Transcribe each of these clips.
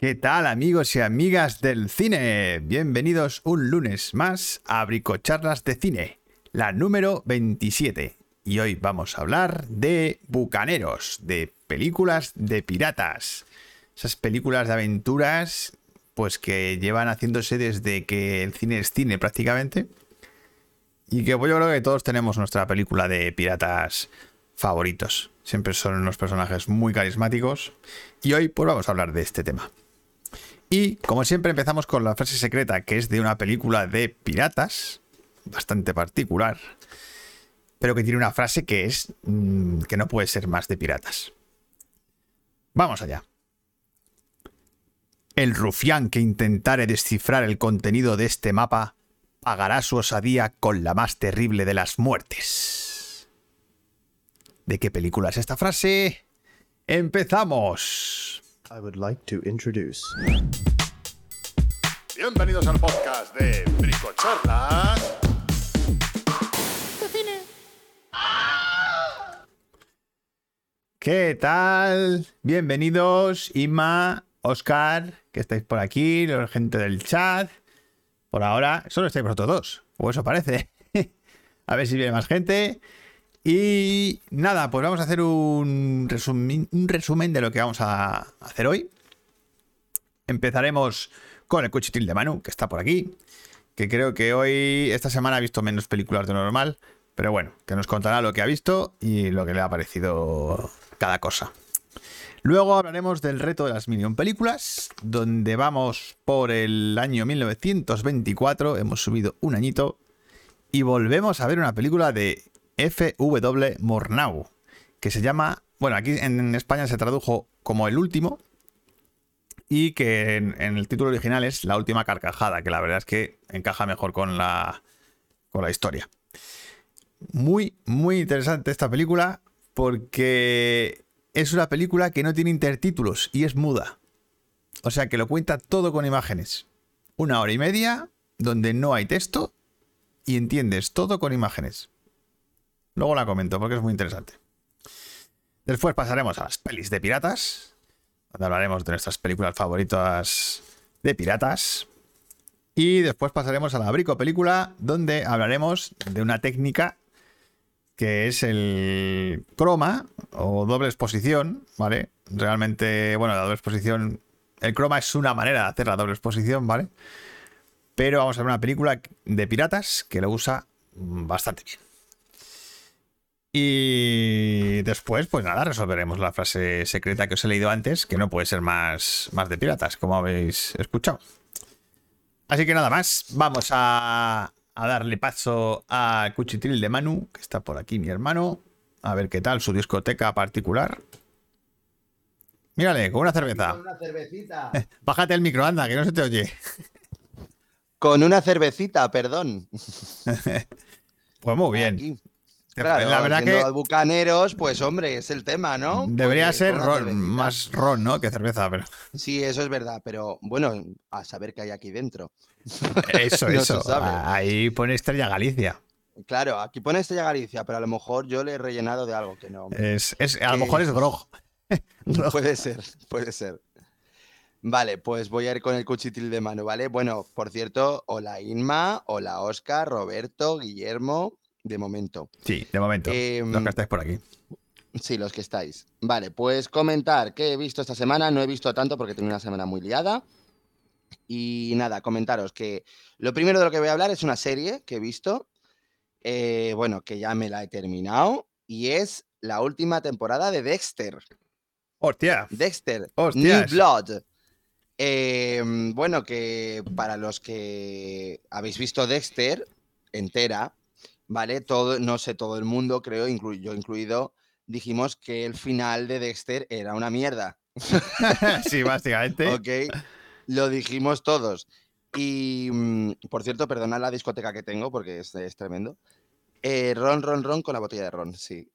¿Qué tal amigos y amigas del cine? Bienvenidos un lunes más a Bricocharlas de Cine, la número 27. Y hoy vamos a hablar de bucaneros, de películas de piratas. Esas películas de aventuras, pues que llevan haciéndose desde que el cine es cine prácticamente. Y que pues, yo creo que todos tenemos nuestra película de piratas favoritos. Siempre son unos personajes muy carismáticos. Y hoy pues vamos a hablar de este tema. Y como siempre empezamos con la frase secreta, que es de una película de piratas, bastante particular, pero que tiene una frase que es mmm, que no puede ser más de piratas. Vamos allá. El rufián que intentare descifrar el contenido de este mapa pagará su osadía con la más terrible de las muertes. ¿De qué película es esta frase? ¡Empezamos! I would like to introduce. Bienvenidos al podcast de Bricocharlas. ¿Qué tal? Bienvenidos, Inma, Oscar, que estáis por aquí, la gente del chat. Por ahora, solo estáis vosotros dos, o eso parece. a ver si viene más gente. Y nada, pues vamos a hacer un resumen, de lo que vamos a hacer hoy. Empezaremos con el cuchitril de Manu, que está por aquí. Que creo que hoy, esta semana, ha visto menos películas de lo normal. Pero bueno, que nos contará lo que ha visto y lo que le ha parecido cada cosa. Luego hablaremos del reto de las million películas, donde vamos por el año 1924, hemos subido un añito, y volvemos a ver una película de F.W. Mornau, que se llama, bueno, aquí en España se tradujo como El Último, y que en, en, el título original es La Última Carcajada, que la verdad es que encaja mejor con la, con la historia. Muy, muy interesante esta película, porque es una película que no tiene intertítulos y es muda. O sea que lo cuenta todo con imágenes. Una hora y media donde no hay texto y entiendes todo con imágenes. Luego la comento porque es muy interesante. Después pasaremos a las pelis de piratas, donde hablaremos de nuestras películas favoritas de piratas. Y después pasaremos a la Brico Película, donde hablaremos de una técnica que es el croma o doble exposición, ¿vale? Realmente, bueno, la doble exposición, el croma es una manera de hacer la doble exposición, ¿vale? Pero vamos a ver una película de piratas que lo usa bastante bien. Y después, pues nada, resolveremos la frase secreta que os he leído antes, que no puede ser más, más de piratas, como habéis escuchado. Así que nada más, vamos a, a darle paso a Cuchitril de Manu, que está por aquí mi hermano. A ver qué tal su discoteca particular. Mírale, con una cerveza. Con una cervecita. Bájate el micro, anda, que no se te oye. Con una cervecita, perdón. pues muy bien. Aquí. Claro, la verdad que bucaneros, pues hombre, es el tema, ¿no? Debería Porque ser ron, más ron, ¿no? Que cerveza, pero. Sí, eso es verdad, pero bueno, a saber qué hay aquí dentro. Eso, no eso. Ahí pone Estrella Galicia. Claro, aquí pone Estrella Galicia, pero a lo mejor yo le he rellenado de algo que no. Es, es a lo mejor es grog. puede ser, puede ser. Vale, pues voy a ir con el cuchitril de mano, ¿vale? Bueno, por cierto, hola Inma, hola Oscar, Roberto, Guillermo, de momento. Sí, de momento. Eh, los que estáis por aquí. Sí, los que estáis. Vale, pues comentar qué he visto esta semana. No he visto tanto porque tengo una semana muy liada. Y nada, comentaros que lo primero de lo que voy a hablar es una serie que he visto. Eh, bueno, que ya me la he terminado. Y es la última temporada de Dexter. ¡Hostia! Dexter. ¡Hostias! New Blood. Eh, bueno, que para los que habéis visto Dexter entera, ¿vale? Todo, no sé, todo el mundo, creo, inclu yo incluido, dijimos que el final de Dexter era una mierda. sí, básicamente. ok, lo dijimos todos. Y, mm, por cierto, perdonad la discoteca que tengo porque es, es tremendo. Eh, ron, ron, ron con la botella de ron, sí.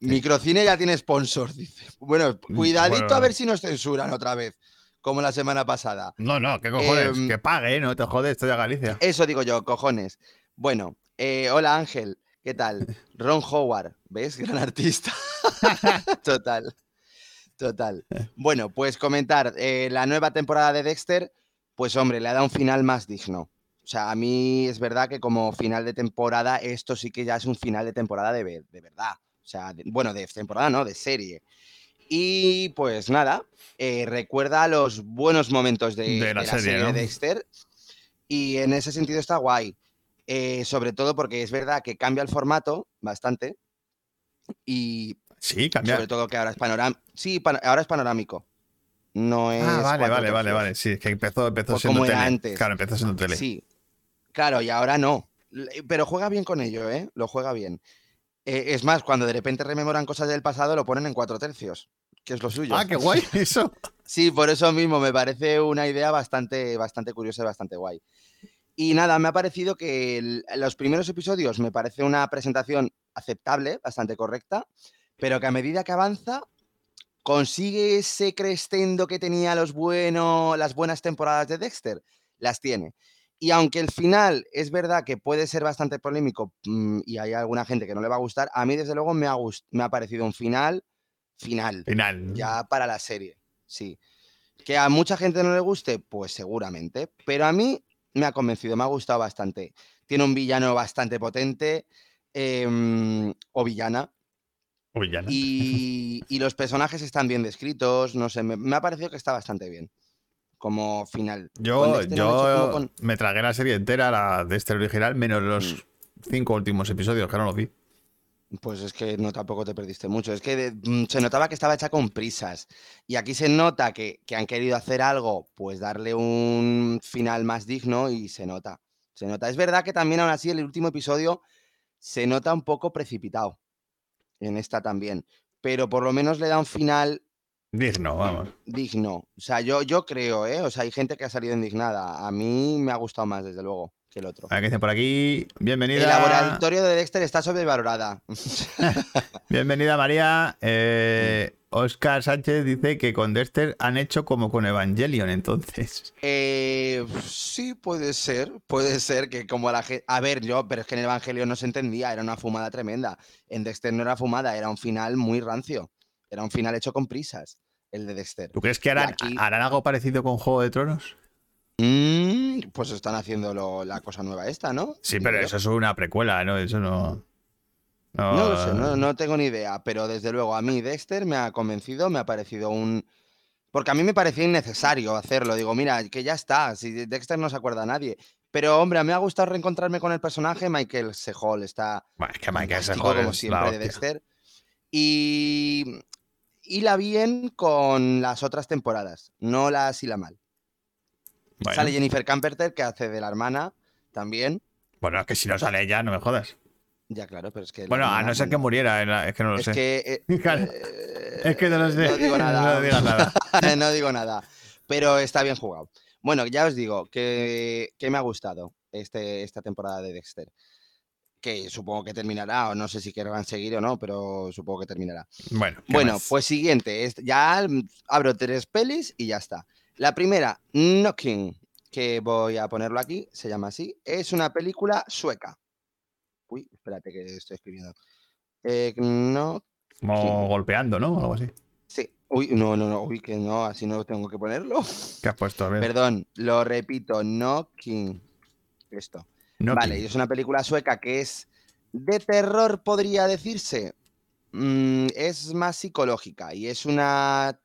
Microcine ya tiene sponsor, dice. Bueno, cuidadito bueno, a ver si nos censuran otra vez, como la semana pasada. No, no, qué cojones, eh, que pague, no te jodes, estoy a Galicia. Eso digo yo, cojones. Bueno, eh, hola Ángel, ¿qué tal? Ron Howard, ¿ves? Gran artista. Total. Total. Bueno, pues comentar, eh, la nueva temporada de Dexter, pues hombre, le ha dado un final más digno. O sea, a mí es verdad que como final de temporada, esto sí que ya es un final de temporada de, de verdad. O sea, de- bueno, de temporada no, de serie. Y pues nada, eh, recuerda los buenos momentos de, De la serie, ¿no? de Dexter. Y en ese sentido está guay. Eh, sobre todo porque es verdad que cambia el formato bastante. Y Sí, cambia. sobre todo que ahora es panorámico. Sí, pan- ahora es panorámico. No es. Ah, vale, vale, vale, vale. Sí, es que empezó, empezó siendo como era tele. antes. Claro, empezó siendo tele. Sí. Claro, y ahora no. Le- Pero juega bien con ello, ¿eh? Lo juega bien. Eh, es más, cuando de repente rememoran cosas del pasado, lo ponen en cuatro tercios, que es lo suyo. Ah, qué guay, eso. Sí, por eso mismo me parece una idea bastante, bastante curiosa y bastante guay. Y nada, me ha parecido que el- los primeros episodios me parece una presentación aceptable, bastante correcta, pero que a medida que avanza consigue ese crescendo que tenía los bueno, las buenas temporadas de Dexter, las tiene. Y aunque el final es verdad que puede ser bastante polémico mm, y hay alguna gente que no le va a gustar, a mí desde luego me ha, me ha parecido un final final Final. ya para la serie, sí. Que a mucha gente no le guste, pues seguramente, pero a mí me ha convencido, me ha gustado bastante. Tiene un villano bastante potente, em, o villana, ya no. y, y los personajes están bien descritos, no sé, me, me ha parecido que está bastante bien como final. Yo, con- me tragué la serie entera, la de este original, menos los Mm. cinco últimos episodios, que no los vi. Pues es que no tampoco te perdiste mucho. Es que de- mm, se notaba que estaba hecha con prisas. Y aquí se nota que, que han querido hacer algo, pues darle un final más digno y se nota. Se nota. Es verdad que también aún así el último episodio se nota un poco precipitado. En esta también. Pero por lo menos le da un final Digno, vamos. digno. O sea, yo, yo creo, ¿eh? O sea, hay gente que ha salido indignada. A mí me ha gustado más, desde luego, que el otro. A ver por aquí. Bienvenida. El laboratorio de Dexter está sobrevalorada. Bienvenida, María. Eh, Oscar Sánchez dice que con Dexter han hecho como con Evangelion, entonces. Eh, sí, puede ser, puede ser que como la gente... A ver, yo, pero es que en el Evangelio no se entendía, era una fumada tremenda. En Dexter no era fumada, era un final muy rancio. Era un final hecho con prisas, el de Dexter. ¿Tú crees que harán, aquí- harán algo parecido con Juego de Tronos? Mm, pues están haciendo lo- la cosa nueva esta, ¿no? Sí, pero eso es una precuela, ¿no? Eso no. No, No lo sé, no, no tengo ni idea, pero desde luego a mí Dexter me ha convencido, me ha parecido un... Porque a mí me parecía innecesario hacerlo. Digo, mira, que ya está, si de Dexter no se acuerda a nadie. Pero hombre, a mí me ha gustado reencontrarme con el personaje. Michael Sehol está Bueno, es que Michael Sehol como es siempre de. Dexter. Y... Y la bien con las otras temporadas, no la y la mal. Bueno, Sale Jennifer Camperter, que hace de la hermana también. bueno, es que si no sale ella, no me jodas. Ya, claro, pero es que... Bueno, a no ser que muriera, es que no lo Es sé. que... eh, Claro. eh, Es que no lo sé. No digo nada. No digas nada. no digo nada. Pero está bien jugado. Bueno, ya os digo que, que me ha gustado este, esta temporada de Dexter. Que supongo que terminará, o no sé si querrán seguir o no, pero supongo que terminará. Bueno, ¿qué Bueno, más? pues siguiente. es- Ya abro tres pelis y ya está. La primera, Knocking, que voy a ponerlo aquí, se llama así. Es una película sueca. Uy, espérate que estoy escribiendo. Eh, no, Como golpeando, ¿no? Algo así. sí. Uy, no, no, no, uy, que no, así no tengo que ponerlo. ¿Qué has puesto? A ver. Perdón, lo repito, Knocking. Esto. Vale, y es una película sueca que es de terror, podría decirse. Mm, es más psicológica y es una.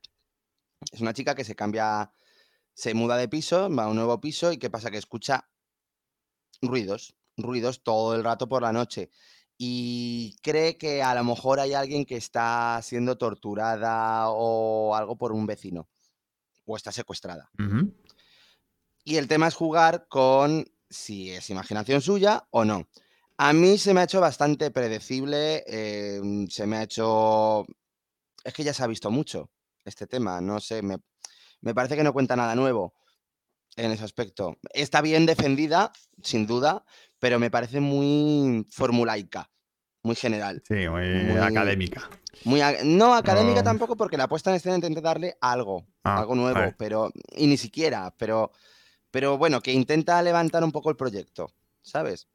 Es una chica que se cambia. Se muda de piso, va a un nuevo piso y ¿qué pasa? Que escucha ruidos, ruidos todo el rato por la noche. Y cree que a lo mejor hay alguien que está siendo torturada o algo por un vecino. O está secuestrada. Y el tema es jugar con si es imaginación suya o no. A mí se me ha hecho bastante predecible, eh, se me ha hecho... Es que ya se ha visto mucho este tema, no sé, me, me parece que no cuenta nada nuevo en ese aspecto. Está bien defendida, sin duda, pero me parece muy formulaica, muy general. Sí, muy, Muy- académica. Muy no académica No. tampoco, porque la puesta en escena intenta darle algo, Ah, algo nuevo, vale. pero. Y ni siquiera, pero. Pero bueno, que intenta levantar un poco el proyecto, ¿sabes?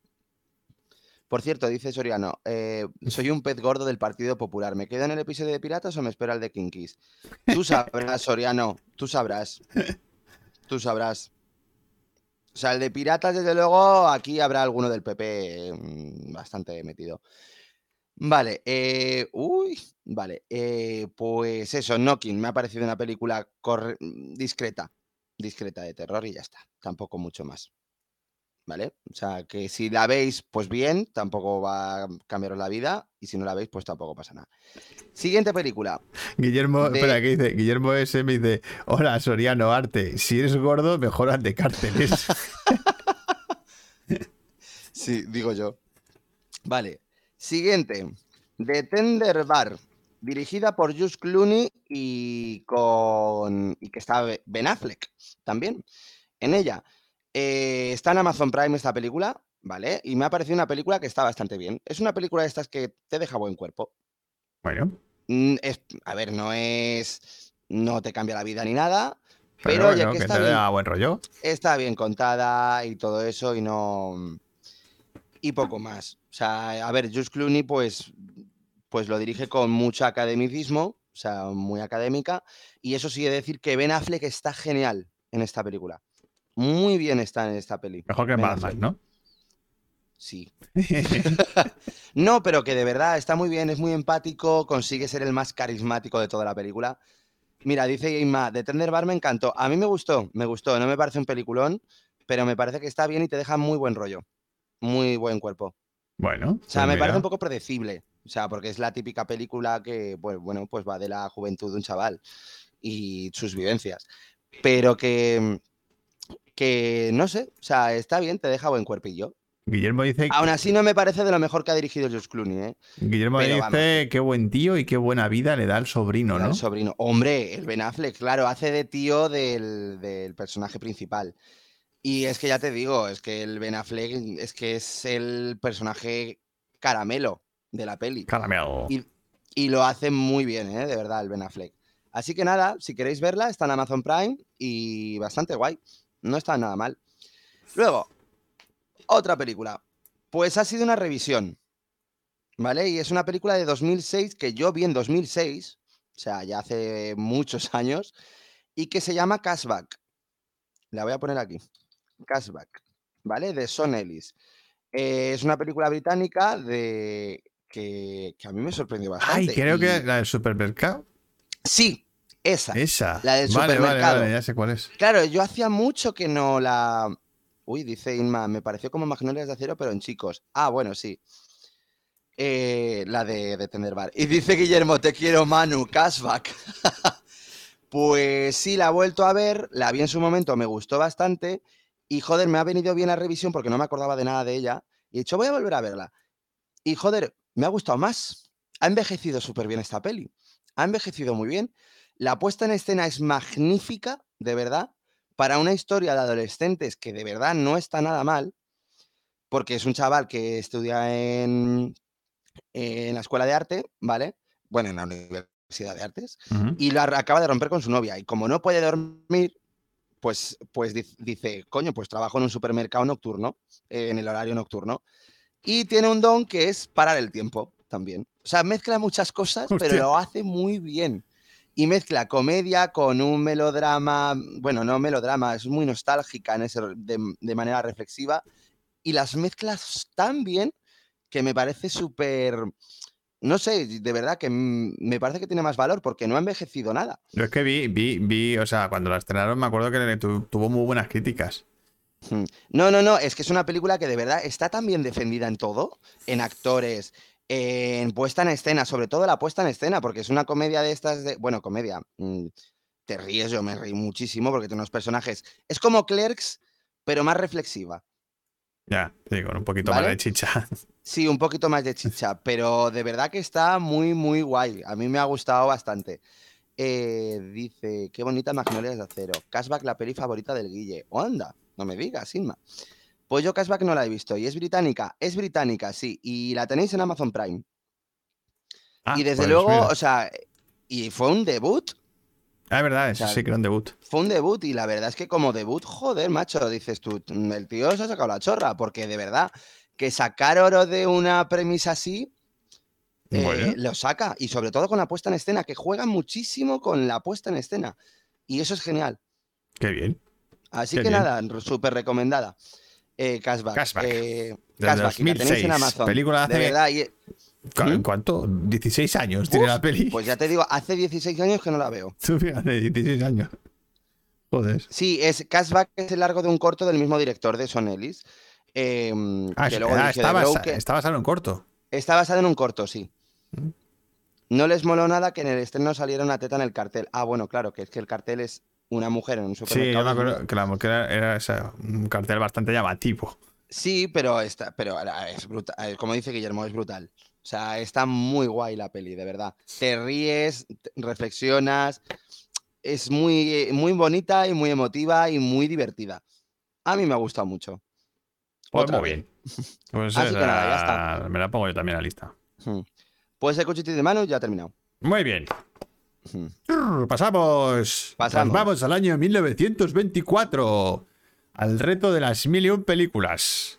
Por cierto, dice Soriano, eh, soy un pez gordo del Partido Popular. ¿Me quedo en el episodio de Piratas o me espera el de Kinkis? Tú sabrás, Soriano, tú sabrás. Tú sabrás. O sea, el de Piratas, desde luego, aquí habrá alguno del PP mm, bastante metido. Vale, eh, uy, vale, eh, pues eso, Knocking, me ha parecido una película corre- discreta, discreta de terror y ya está, tampoco mucho más. ¿Vale? O sea, que si la veis, pues bien, tampoco va a cambiaros la vida, y si no la veis, pues tampoco pasa nada. Siguiente película. Guillermo, de- espera, ¿qué dice? Guillermo S. me dice: Hola, Soriano Arte. Si eres gordo, mejor haz de cárteles. Sí, digo yo. Vale. Siguiente. The Tender Bar. Dirigida por Just Clooney y con. y que está Be- Ben Affleck también. En ella. Eh, está en Amazon Prime esta película, ¿vale? Y me ha parecido una película que está bastante bien. Es una película de estas que te deja buen cuerpo. bueno, Mm, es- a ver, no es. No te cambia la vida ni nada. pero, bueno, que que está te bien da buen rollo. está bien contada y todo eso y no y poco más. O sea, a ver, Just Clooney pues pues lo dirige con mucho academicismo, o sea, muy académica y eso sí he de decir que Ben Affleck está genial en esta película. Muy bien está en esta peli. Mejor que Batman. ¿no? Sí. No, pero que de verdad está muy bien, es muy empático, consigue ser el más carismático de toda la película. Mira, dice Inma, The Tender Bar me encantó. A mí me gustó, me gustó. No me parece un peliculón, pero me parece que está bien y te deja muy buen rollo. Muy buen cuerpo. bueno, O sea, pues me parece un poco predecible. O sea, porque es la típica película que, pues, bueno, pues va de la juventud de un chaval y sus vivencias. Pero que, que no sé, o sea, está bien, te deja buen cuerpillo. Guillermo dice, Aún así no me parece de lo mejor que ha dirigido George Clooney, ¿eh? Guillermo pero dice qué buen tío y qué buena vida le da al sobrino, Al ¿no? sobrino. Hombre, el Ben Affleck, claro, hace de tío del, del personaje principal. Y es que ya te digo, es que el Ben Affleck es que es el personaje caramelo de la peli. Caramelo. Y, y lo hace muy bien, ¿eh? de verdad, el Ben Affleck. Así que nada, si queréis verla, está en Amazon Prime y bastante guay. No está nada mal. Luego, otra película. Pues ha sido una revisión. ¿Vale? Y es una película de 2006 que yo vi en 2006, o sea, ya hace muchos años, y que se llama Cashback. La voy a poner aquí. Cashback. ¿Vale? De Son Ellis. Eh, es una película británica de que, que a mí me sorprendió bastante. Ay, creo y- que la del supermercado. Sí, esa. Esa. La del vale, vale, supermercado. vale, ya sé cuál es. Claro, yo hacía mucho que no la. Uy, dice Inma, me pareció como Magnolias de Acero, pero en chicos. Ah, bueno, sí. Eh, la de, de Tender Bar. Y dice Guillermo, te quiero, Manu, cashback. pues sí, la he vuelto a ver, la vi en su momento, me gustó bastante. Y joder, me ha venido bien la revisión porque no me acordaba de nada de ella. Y he dicho, voy a volver a verla. Y joder, me ha gustado más. Ha envejecido súper bien esta peli. Ha envejecido muy bien. La puesta en escena es magnífica, de verdad, para una historia de adolescentes que de verdad no está nada mal, porque es un chaval que estudia en, en la escuela de arte, ¿vale? Bueno, en la Universidad de Artes, y la acaba de romper con su novia. Y como no puede dormir, pues, pues dic- dice, coño, pues trabajo en un supermercado nocturno, eh, en el horario nocturno. Y tiene un don que es parar el tiempo también. O sea, mezcla muchas cosas, pero lo hace muy bien. Y mezcla comedia con un melodrama, bueno, no melodrama, es muy nostálgica en ese, de, de manera reflexiva. Y las mezclas tan bien que me parece súper, no sé, de verdad que me parece que tiene más valor porque no ha envejecido nada. Yo es que vi, vi, vi, o sea, cuando la estrenaron me acuerdo que tuvo muy buenas críticas. Mm. No, no, no, es que es una película que de verdad está tan bien defendida en todo, en actores, en puesta en escena, sobre todo la puesta en escena, porque es una comedia de estas de, bueno, comedia, mm, te ríes, yo me reí muchísimo porque tiene unos personajes, es como Clerks, pero más reflexiva. Ya, sí, con un poquito más de chicha. Sí, un poquito más de chicha, pero de verdad que está muy, muy guay. A mí me ha gustado bastante. Eh, dice, qué bonita Magnolias de Acero. Cashback, la peli favorita del Guille. ¿O anda? No me digas, Inma. Pues yo Cashback no la he visto. ¿Y es británica? Es británica, sí. Y la tenéis en Amazon Prime. Ah, y desde pues luego, mira. o sea, y fue un debut. Ah, es verdad, eso sea, sí que era un debut. Fue un debut y la verdad es que como debut, joder, macho, dices tú, "Mm, el tío se ha sacado la chorra, porque de verdad que sacar oro de una premisa así eh, lo saca. Y sobre todo con la puesta en escena, que juega muchísimo con la puesta en escena. Y eso es genial. Qué bien. Así Qué que bien. nada, súper recomendada. Eh, Cashback. Cashback. eh, Cashback, y la tenéis 2006, en Amazon. película de hace- verdad. y- Cu- ¿En ¿Mm? cuánto? 16 años tiene la peli. Pues ya te digo, hace 16 años que no la veo. Tú fíjate, 16 años. Joder. Sí, es Cashback es el largo de un corto del mismo director de Son Ellis. em, Ah, que luego ah, está, basa- Broken. está basado en un corto. Está basado en un corto, sí. Mm. No les moló nada que en el estreno saliera una teta en el cartel. Ah, bueno, claro, que es que el cartel es una mujer en un Sí, yo supermercado. me acuerdo desnuda. que la mujer era, un cartel bastante llamativo. Sí, pero está, pero es brutal. Como dice Guillermo, es brutal. O sea, está muy guay la peli, de verdad. Te ríes, reflexionas. Es muy, muy bonita y muy emotiva y muy divertida. A mí me ha gustado mucho. Pues Otra muy vez. bien. Pues Así que esa- nada, ya está. Me la pongo yo también a la lista. Hmm. Pues el cuchito de mano ya ha terminado. Muy bien. Pasamos. Vamos al año 1924. Al reto de las mil y un películas.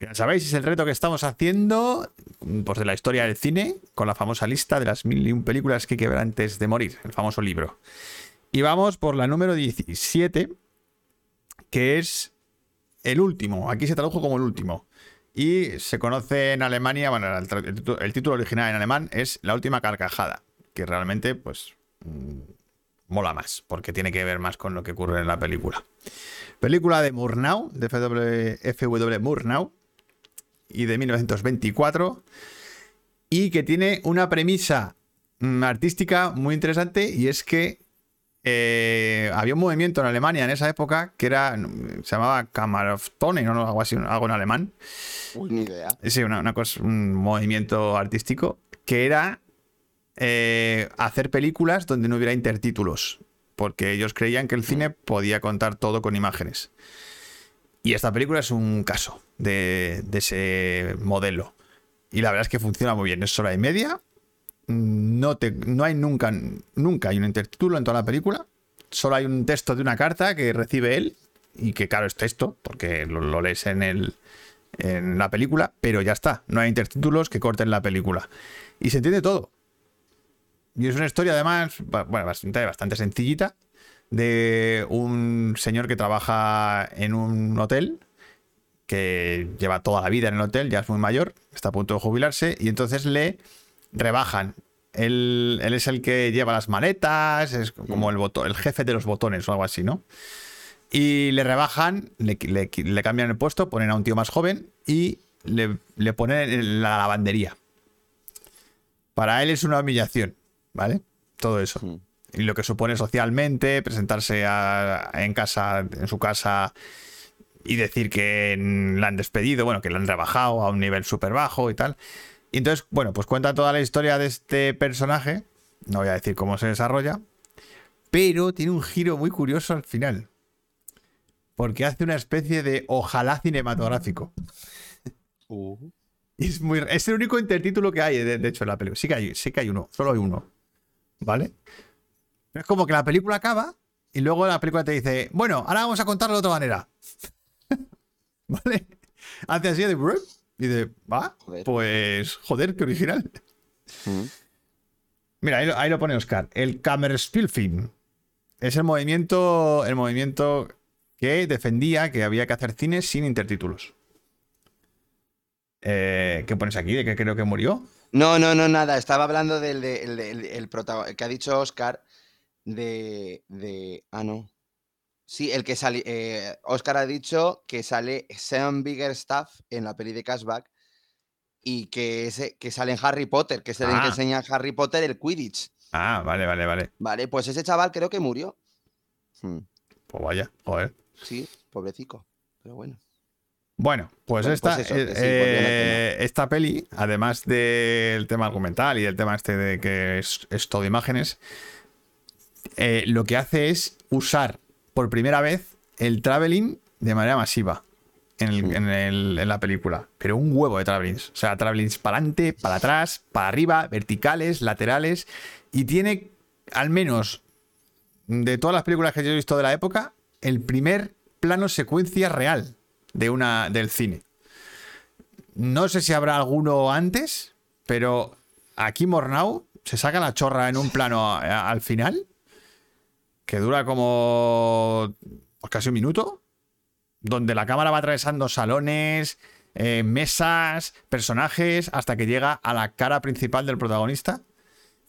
Ya sabéis, es el reto que estamos haciendo pues, de la historia del cine con la famosa lista de las mil y un películas que hay que ver antes de morir, el famoso libro. Y vamos por la número 17, que es el último. Aquí se tradujo como el último. Y se conoce en Alemania, bueno, el título original en alemán es La última carcajada, que realmente, pues, mm, mola más, porque tiene que ver más con lo que ocurre en la película. Película de Murnau, de FW, FW Murnau, y de 1924, y que tiene una premisa mm, artística muy interesante, y es que eh, había un movimiento en Alemania en esa época que era, se llamaba Kammertonen, ¿no? algo así, algo en alemán, Uy, ni idea. Sí, una, una cosa, un movimiento artístico que era eh, hacer películas donde no hubiera intertítulos, porque ellos creían que el cine podía contar todo con imágenes. Y esta película es un caso de, de ese modelo. Y la verdad es que funciona muy bien. Es hora y media. No, te, no hay nunca, nunca hay un intertítulo en toda la película. Solo hay un texto de una carta que recibe él. Y que claro es texto, porque lo, lo lees en el, en la película, pero ya está. No hay intertítulos que corten la película. Y se entiende todo. Y es una historia además, bueno, bastante, bastante sencillita, de un señor que trabaja en un hotel, que lleva toda la vida en el hotel, ya es muy mayor, está a punto de jubilarse, y entonces le rebajan. Él, él es el que lleva las maletas, es como el, boto- el jefe de los botones o algo así, ¿no? Y le rebajan, le, le- le cambian el puesto, ponen a un tío más joven y le, le ponen en la lavandería. Para él es una humillación, ¿vale? Todo eso. Hmm. Y lo que supone socialmente, presentarse a- en casa, en su casa y decir que la han despedido, bueno, que la han rebajado a un nivel súper bajo y tal. Y entonces, bueno, pues cuenta toda la historia de este personaje. No voy a decir cómo se desarrolla. Pero tiene un giro muy curioso al final. Porque hace una especie de ojalá cinematográfico. Y es, muy, es el único intertítulo que hay, de, de hecho, en la película. Sí que, hay, sí que hay uno, solo hay uno. ¿Vale? Pero es como que la película acaba y luego la película te dice, bueno, ahora vamos a contarlo de otra manera. ¿Vale? Hace así de... Y de, va, Joder. pues joder, qué original. Hmm. Mira, ahí, lo- ahí lo pone Oscar. El Kammerspielfilm. Es el movimiento, el movimiento que defendía que había que hacer cine sin intertítulos. Eh, ¿Qué pones aquí? ¿De que creo que murió? No, no, no, nada. Estaba hablando del de- el, el- el protago- que ha dicho Oscar de, de. Ah, no. Sí, el que sale. eh, Oscar ha dicho que sale Sam Biggerstaff en la peli de Cashback y que, ese, que sale en Harry Potter, que es el que Ah. enseña a Harry Potter el Quidditch. Ah, vale, vale, vale. Vale, pues ese chaval creo que murió. Hmm, Pues vaya, joder. Sí, pobrecico. Pero bueno. Bueno, pues esta, pues eso, eh, sí, eh, esta peli, además del tema argumental y del tema este de que es, es todo imágenes, eh, lo que hace es usar por primera vez el traveling de manera masiva en, el- en el- en la película. Pero un huevo de travelings. O sea, travelings para adelante, para atrás, para arriba, verticales, laterales. Y tiene, al menos de todas las películas que yo he visto de la época, el primer plano secuencia real de una, del cine. no sé si habrá alguno antes, pero aquí Mornau se saca la chorra en un plano al final que dura como pues, casi un minuto, donde la cámara va atravesando salones, eh, mesas, personajes, hasta que llega a la cara principal del protagonista.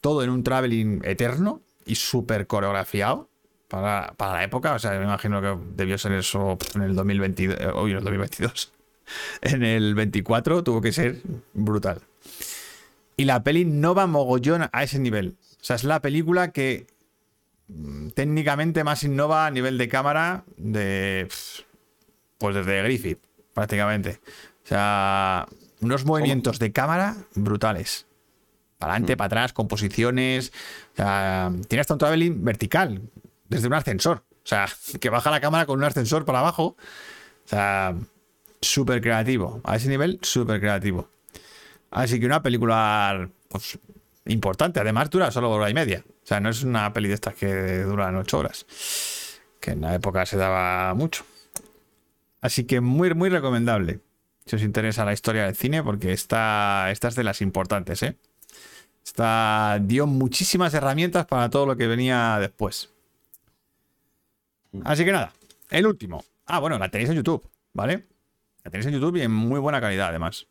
Todo en un traveling eterno y súper coreografiado para, para la época. O sea, me imagino que debió ser eso en el 2022. eh, Hoy en el 2022. En el 24 tuvo que ser brutal. Y la peli no va mogollón a ese nivel. O sea, es la película que mm, técnicamente más innova a nivel de cámara de. Pues desde Griffith, prácticamente. O sea, unos movimientos de cámara brutales. Para adelante, para atrás, composiciones. O sea, tiene hasta un traveling vertical, desde un ascensor. O sea, que baja la cámara con un ascensor para abajo. O sea, súper creativo. A ese nivel, súper creativo. Así que una película pues, importante. Además, dura solo hora y media. O sea, no es una peli de estas que duran ocho horas. Que en la época se daba mucho. Así que muy, muy recomendable. Si os interesa la historia del cine, porque esta, es de las importantes, ¿eh? Esta dio muchísimas herramientas para todo lo que venía después. Así que nada, el último. Ah, bueno, la tenéis en YouTube, ¿vale? La tenéis en YouTube y en muy buena calidad, además.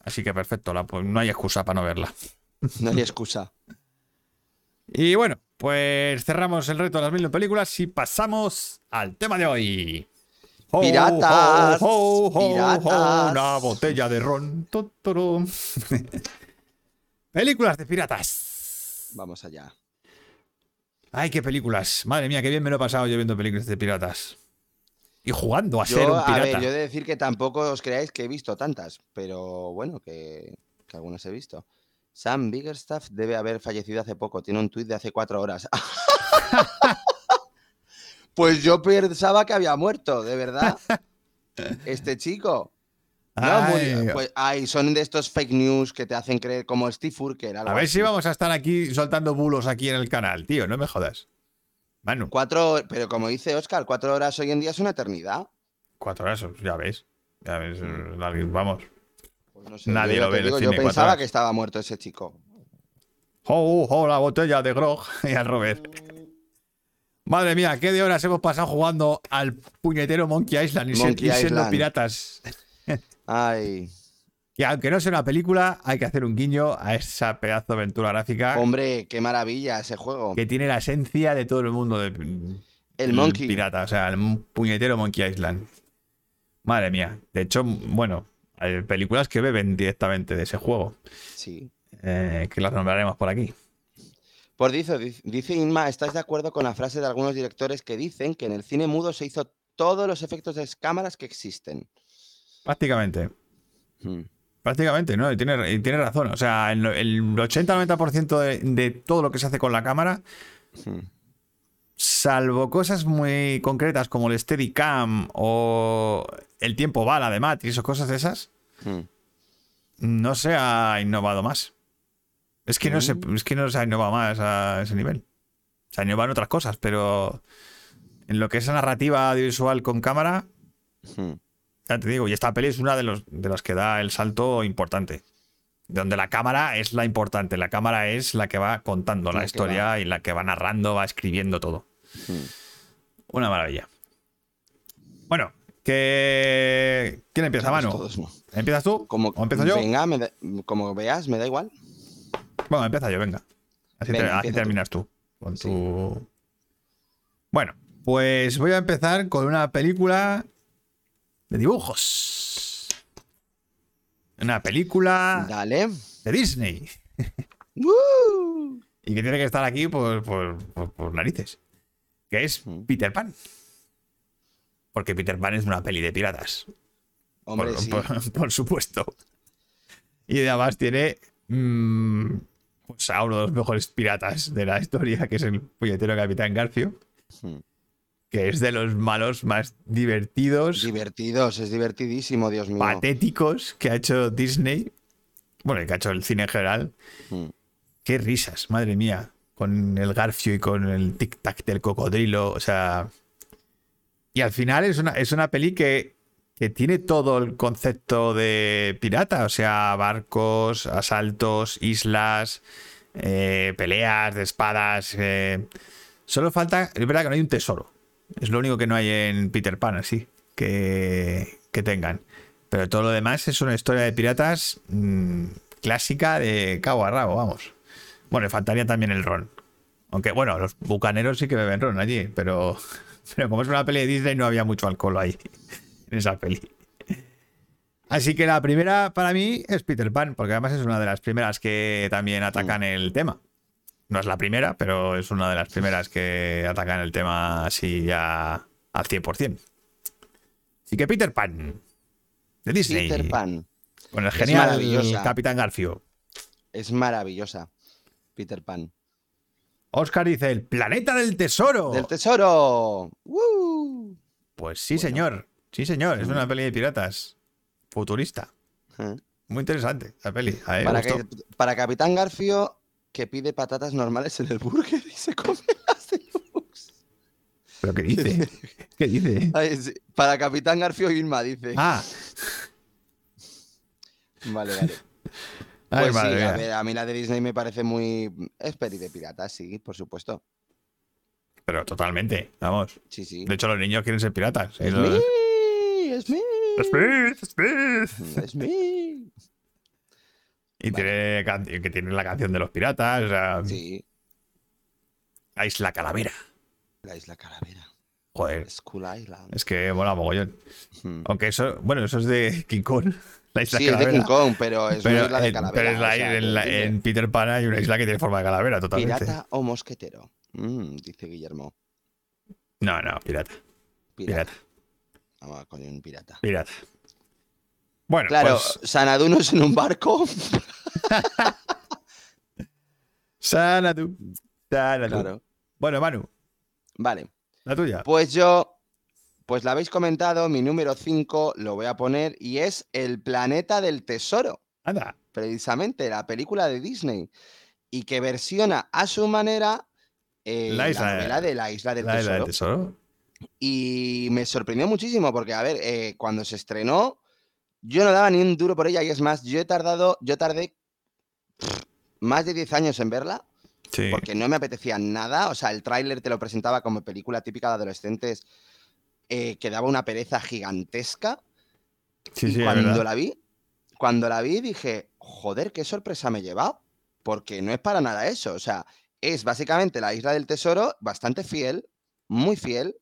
Así que perfecto, la- pues no hay excusa para no verla. No hay excusa. Y bueno, pues cerramos el reto de las mil películas y pasamos al tema de hoy. Ho, Piratas, ho, ho, ho, piratas. una botella de ron. Películas de piratas. Vamos allá. Ay, qué películas. Madre mía, qué bien me lo he pasado yo viendo películas de piratas. Y jugando a ser un a pirata. ver, yo he de decir que tampoco os creáis que he visto tantas, pero bueno, que, que algunas he visto. Sam Biggerstaff debe haber fallecido hace poco. Tiene un tuit de hace cuatro horas. pues yo pensaba que había muerto, de verdad. Este chico. No, Ay, murió. Pues, ay, son de estos fake news que te hacen creer como Steve Urkel. a ver así. si vamos a estar aquí soltando bulos aquí en el canal, tío. No me jodas. Manu, Cuatro, pero como dice Oscar, cuatro horas hoy en día es una eternidad. cuatro horas, ya ves. Ya ves, eh, vamos. Pues no sé, Nadie lo ve digo, Yo pensaba horas. que estaba muerto ese chico. ¡Oh, oh, la botella de grog! Y al Robert. Madre mía, qué de horas hemos pasado jugando al puñetero Monkey Island y, siendo piratas. Ay, Que aunque no sea una película, hay que hacer un guiño a esa pedazo de aventura gráfica hombre, qué maravilla ese juego. que tiene la esencia de todo el mundo de, El del Monkey. pirata, o sea, el puñetero Monkey Island. Madre mía. De hecho, bueno, hay películas que beben directamente de ese juego, Sí. eh, que las nombraremos por aquí. Por dice, dice Inma, ¿estás de acuerdo con la frase de algunos directores que dicen que en el cine mudo se hizo todos los efectos de cámaras que existen? Prácticamente. Hmm. Prácticamente, ¿no? Y tiene, y tiene razón. O sea, el, el 80-90% de, de todo lo que se hace con la cámara, Hmm. salvo cosas muy concretas como el Steadicam o el tiempo bala de Matrix o cosas de esas, Hmm. no se ha innovado más. Es que no se, es que no se ha innovado más a ese nivel. Se ha innovado en otras cosas, pero en lo que es la narrativa audiovisual con cámara, Hmm. Ya te digo, y esta peli es una de, los, de las que da el salto importante. Donde la cámara es la importante, la cámara es la que va contando la, historia y la que va narrando, va escribiendo todo. Hmm. Una maravilla. Bueno, que... ¿Quién empieza, Somos mano? todos, ¿no? ¿Empiezas tú? Como, ¿O empiezo yo? Venga, me da- como veas, me da igual. Bueno, empieza yo, venga. Así, Venga, te- así empieza tú. terminas tú. Con Sí. tu... Bueno, pues voy a empezar con una película de dibujos. Una película Dale. de Disney. Y que tiene que estar aquí por, por- por- por narices. Que es Mm. Peter Pan. Porque Peter Pan es una peli de piratas. Hombre, por, sí. por- por supuesto. Y además tiene mm, pues a uno de los mejores piratas de la historia, que es el puñetero Capitán Garfio, Hmm. Que es de los malos más divertidos, Divertidos, es divertidísimo, Dios mío. patéticos que ha hecho Disney. Bueno, que ha hecho el cine en general. Hmm. Qué risas, madre mía. Con el Garfio y con el tic-tac del cocodrilo. O sea. Y al final es una, es una peli que que tiene todo el concepto de pirata, o sea, barcos, asaltos, islas, eh, peleas de espadas. eh. Solo falta, es verdad que no hay un tesoro. Es lo único que no hay en Peter Pan, así, que, que tengan. Pero todo lo demás es una historia de piratas mm, clásica de cabo a rabo, vamos. Bueno, le faltaría también el ron. Aunque, bueno, los bucaneros sí que beben ron allí, pero, pero como es una peli de Disney no había mucho alcohol ahí, en esa peli. Así que la primera para mí es Peter Pan, porque además es una de las primeras que también atacan el tema. No es la primera, pero es una de las primeras que atacan el tema así ya al 100%. Así que Peter Pan, de Disney, Peter Pan. con el genial. Capitán Garfio. Es maravillosa. Peter Pan. Oscar dice, el planeta del tesoro. ¡Del tesoro! ¡Woo! Pues sí, señor. Sí, señor. Es una peli de piratas. Futurista. Eh. Muy interesante la peli. Que, para Capitán Garfio, que pide patatas normales en el burger y se come las deluxe. ¿Pero qué dice? ¿Qué dice? Ay, sí, Para Capitán Garfio Irma, dice. Ah, Vale, vale. ay, Pues madre sí, a, ver, a mí la de Disney me parece muy. Es peli de piratas, sí, por supuesto. Pero totalmente, vamos. Sí, sí. De hecho, los niños quieren ser piratas. Es Y los- mí, es mí, Smith, Smith. es mí. Y tiene que tiene la canción de los piratas. o sea, Sí, La Isla Calavera. la isla Calavera. Joder, Skull Island. es que mola mogollón. Hmm. Aunque eso, bueno, eso es de King Kong. La Isla Sí, es de. King Kong, pero es Pero, una isla de en, calavera. pero es la- o sea, en, la- que- en Peter Pan hay una isla que tiene forma de calavera, totalmente. ¿Pirata o mosquetero? Mm, dice Guillermo. No, no, pirata. Pirata. Pirata. Vamos con un pirata. Pirata. Bueno, Claro, pues Sanadunos en un barco. Sanadu. Sanadu. Claro. Bueno, Manu, Vale. la tuya. Pues yo, pues la habéis comentado, mi número 5 lo voy a poner y es El planeta del tesoro, Anda. precisamente, la película de Disney, y que versiona a su manera eh, La la, isla- novela de la isla del La isla del tesoro. tesoro. Y me sorprendió muchísimo porque, a ver, eh, cuando se estrenó, yo no daba ni un duro por ella y es más, yo he tardado, yo tardé más de 10 años en verla Sí. porque no me apetecía nada. O sea, el tráiler te lo presentaba como película típica de adolescentes eh, que daba una pereza gigantesca. Sí, y sí, cuando la vi, cuando la vi dije, joder, qué sorpresa me he llevado. Porque no es para nada eso. O sea, es básicamente la isla del tesoro, bastante fiel, muy fiel,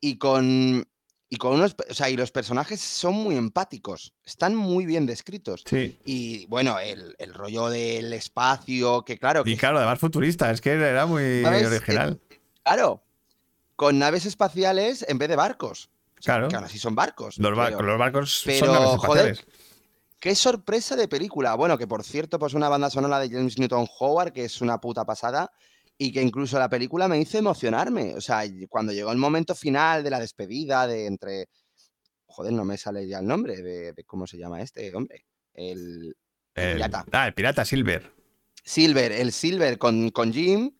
y con. Y con unos. O sea, y los personajes son muy empáticos. Están muy bien descritos. Sí. Y bueno, el, el rollo del espacio, que claro, Y claro, además futurista, es que era muy ¿Sabes? original. Claro, con naves espaciales en vez de barcos. O sea, Claro. Que aún así son barcos. Los, bar- pero los barcos pero, son naves joder. Qué sorpresa de película. Bueno, que por cierto, pues una banda sonora de James Newton Howard, que es una puta pasada, y que incluso la película me hizo emocionarme. O sea, cuando llegó el momento final de la despedida de entre. Joder, no me sale ya el nombre de, de cómo se llama este hombre. El, el El- pirata. ah, el pirata Silver. Silver, el Silver con, con Jim,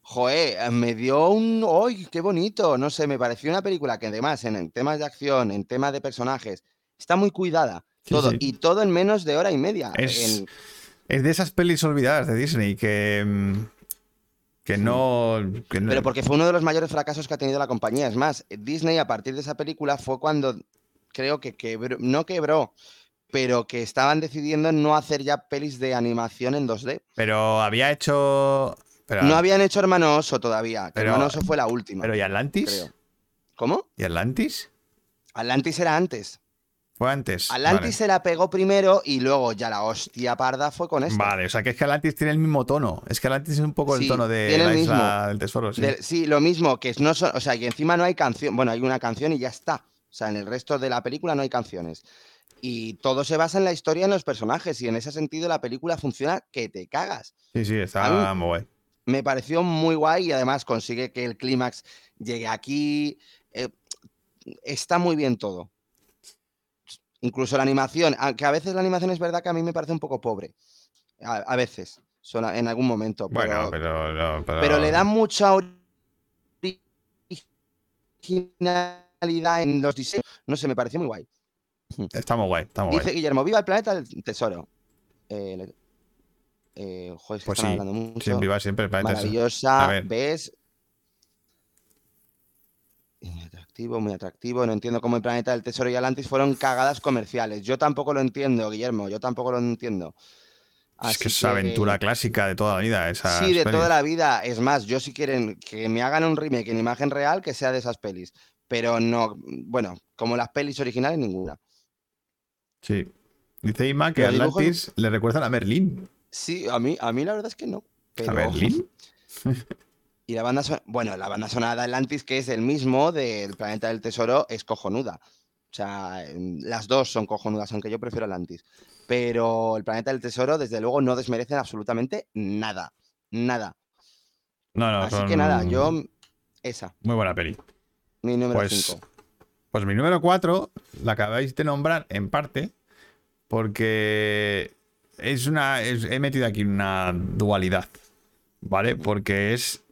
joe, eh, me dio un. ¡Ay, qué bonito! No sé, me pareció una película que además en, en temas de acción, en temas de personajes, está muy cuidada. Sí, todo, sí. y todo en menos de hora y media. Es- en- Es de esas pelis olvidadas de Disney que. Que no. que no- pero porque fue uno de los mayores fracasos que ha tenido la compañía. Es más, Disney a partir de esa película fue cuando creo que quebró, no quebró, pero que estaban decidiendo no hacer ya pelis de animación en 2D. Pero había hecho. Pero, No habían hecho Hermano Oso todavía, que Pero- Hermano Oso fue la última. pero ¿y Atlantis? creo. ¿Cómo? ¿Y Atlantis? Atlantis era antes. Fue antes. Atlantis se la pegó primero y luego ya la hostia parda fue con esto. Vale, o sea que es que Atlantis tiene el mismo tono. Es que Atlantis es un poco el tono de tiene la el isla mismo. del tesoro. Sí. Sí. lo mismo, que no son, o sea, que encima no hay canción, bueno, hay una canción y ya está. O sea, en el resto de la película no hay canciones. Y todo se basa en la historia y en los personajes y en ese sentido la película funciona que te cagas. Sí, sí, está muy guay. Me pareció muy guay y además consigue que el clímax llegue aquí. eh, está muy bien todo. Incluso la animación, aunque a veces la animación es verdad que a mí me parece un poco pobre. A, a veces, en algún momento. Bueno, pero, pero, no, pero. pero le da mucha originalidad en los diseños. No sé, me pareció muy guay. Está muy guay, está muy Dice guay. Guillermo, viva el planeta del tesoro. Eh, eh, joder, es que Pues están sí, hablando mucho. Siempre va siempre el planeta. Maravillosa. ¿ves? Muy atractivo, muy atractivo. No entiendo cómo el planeta del tesoro y Atlantis fueron cagadas comerciales. Yo tampoco lo entiendo, Guillermo. Yo tampoco lo entiendo. Es que es aventura clásica de toda la vida. Esas Sí, de pelis. toda la vida. Es más, yo si quieren que me hagan un remake en imagen real, que sea de esas pelis. Pero no, bueno, como las pelis originales, ninguna. Sí. Dice Ima que Los dibujos- Atlantis le recuerdan a Merlín. Sí, a mí, a mí la verdad es que no. Pero... ¿A Merlín? Y la banda sonora, bueno, la banda sonora de Atlantis, que es el mismo del Planeta del Tesoro, es cojonuda. O sea, las dos son cojonudas, aunque yo prefiero Atlantis. Pero el Planeta del Tesoro, desde luego, no desmerecen absolutamente nada. Nada. No, no, Así son que nada, yo. Esa, Muy buena peli. mi número Pues, 5. pues mi número 4 la acabáis de nombrar en parte porque es una. es- he metido aquí una dualidad. ¿Vale? Porque es.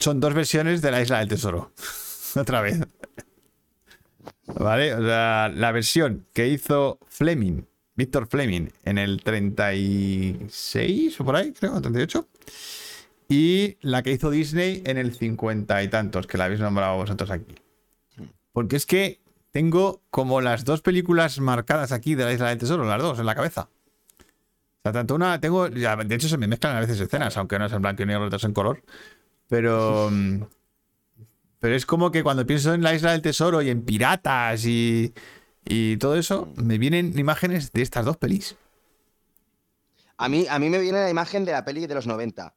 Son dos versiones de la Isla del Tesoro. Otra vez. ¿Vale? O sea, la versión que hizo Fleming, Víctor Fleming, en el 36 o por ahí, creo, 38. Y la que hizo Disney en el 50 y tantos, que la habéis nombrado vosotros aquí. Porque es que tengo como las dos películas marcadas aquí de la Isla del Tesoro, las dos, en la cabeza. O sea, tanto una, tengo, de hecho se me mezclan a veces escenas, aunque una es en blanco y negro, otra es en color. Pero, mm, pero es como que cuando pienso en la Isla del Tesoro y en piratas y, y todo eso, me vienen imágenes de estas dos pelis. A mí, a mí me viene la imagen de la peli de los 90.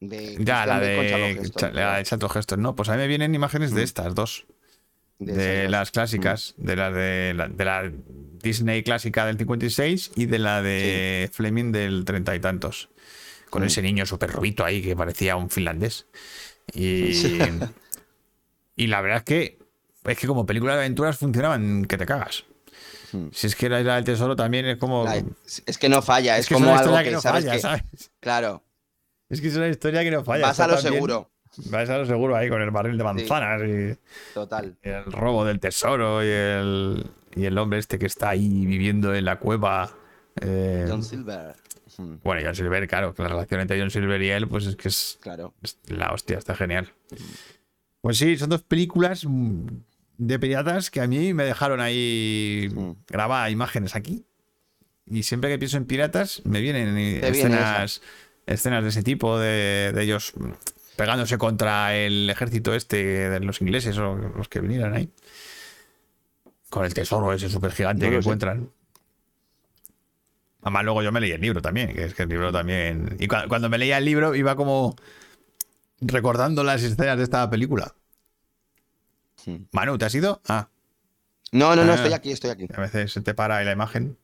De Ya, la de, Cha- la de Heston, no, pues a mí me vienen imágenes de Mm. estas dos. de las clásicas, de la de la, de la Disney clásica del 56 y de la de Fleming del treinta y tantos. Con Mm. ese niño súper robito ahí que parecía un finlandés. Y, y la verdad es que es que como película de aventuras funcionaban que te cagas. Mm. Si es que la isla del tesoro también es como. La- es- que no falla, es, es que como es una algo historia que, que no sabes falla, que- ¿sabes? Claro, Es que es una historia que no falla. vas a lo seguro. Vas a lo seguro ahí con el barril de manzanas y. Total. El robo del tesoro y el, y el hombre este que está ahí viviendo en la cueva. eh, John Silver. Mm, bueno, John Silver, claro, que la relación entre John Silver y él, pues es que es, Claro. es la hostia, está genial. Pues sí, son dos películas mm, de piratas que a mí me dejaron ahí Mm. grabar imágenes aquí. Y siempre que pienso en piratas, me vienen viene escenas, escenas de ese tipo, de, de ellos pegándose contra el ejército este de los ingleses o los que vinieran ahí. Con el tesoro ese súper gigante No que encuentran. Además, luego yo me leí el libro también, que es que el libro también. Y cua- cuando me leía el libro, iba como recordando las escenas de esta película. Sí. Manu, ¿te has ido? Ah, No, no, no, Ah. estoy aquí, estoy aquí. a veces se te para ahí la imagen.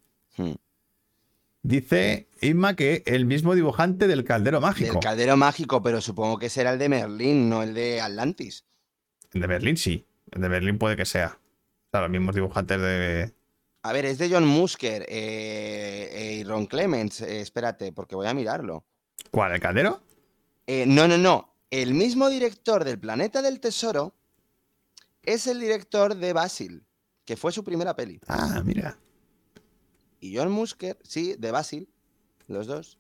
Dice Inma que el mismo dibujante del caldero mágico. Del caldero mágico, pero supongo que será el de Merlín, no el de Atlantis. El de Berlín sí. El de Berlín puede que sea. O sea, los mismos dibujantes de. A ver, es de John Musker eh, eh, y Ron Clements. eh, espérate, porque voy a mirarlo. ¿Cuál? ¿El caldero? Eh, no, no, no. El mismo director del Planeta del Tesoro es el director de Basil, que fue su primera peli. Ah, mira. Y John Musker, sí, de Basil, los dos.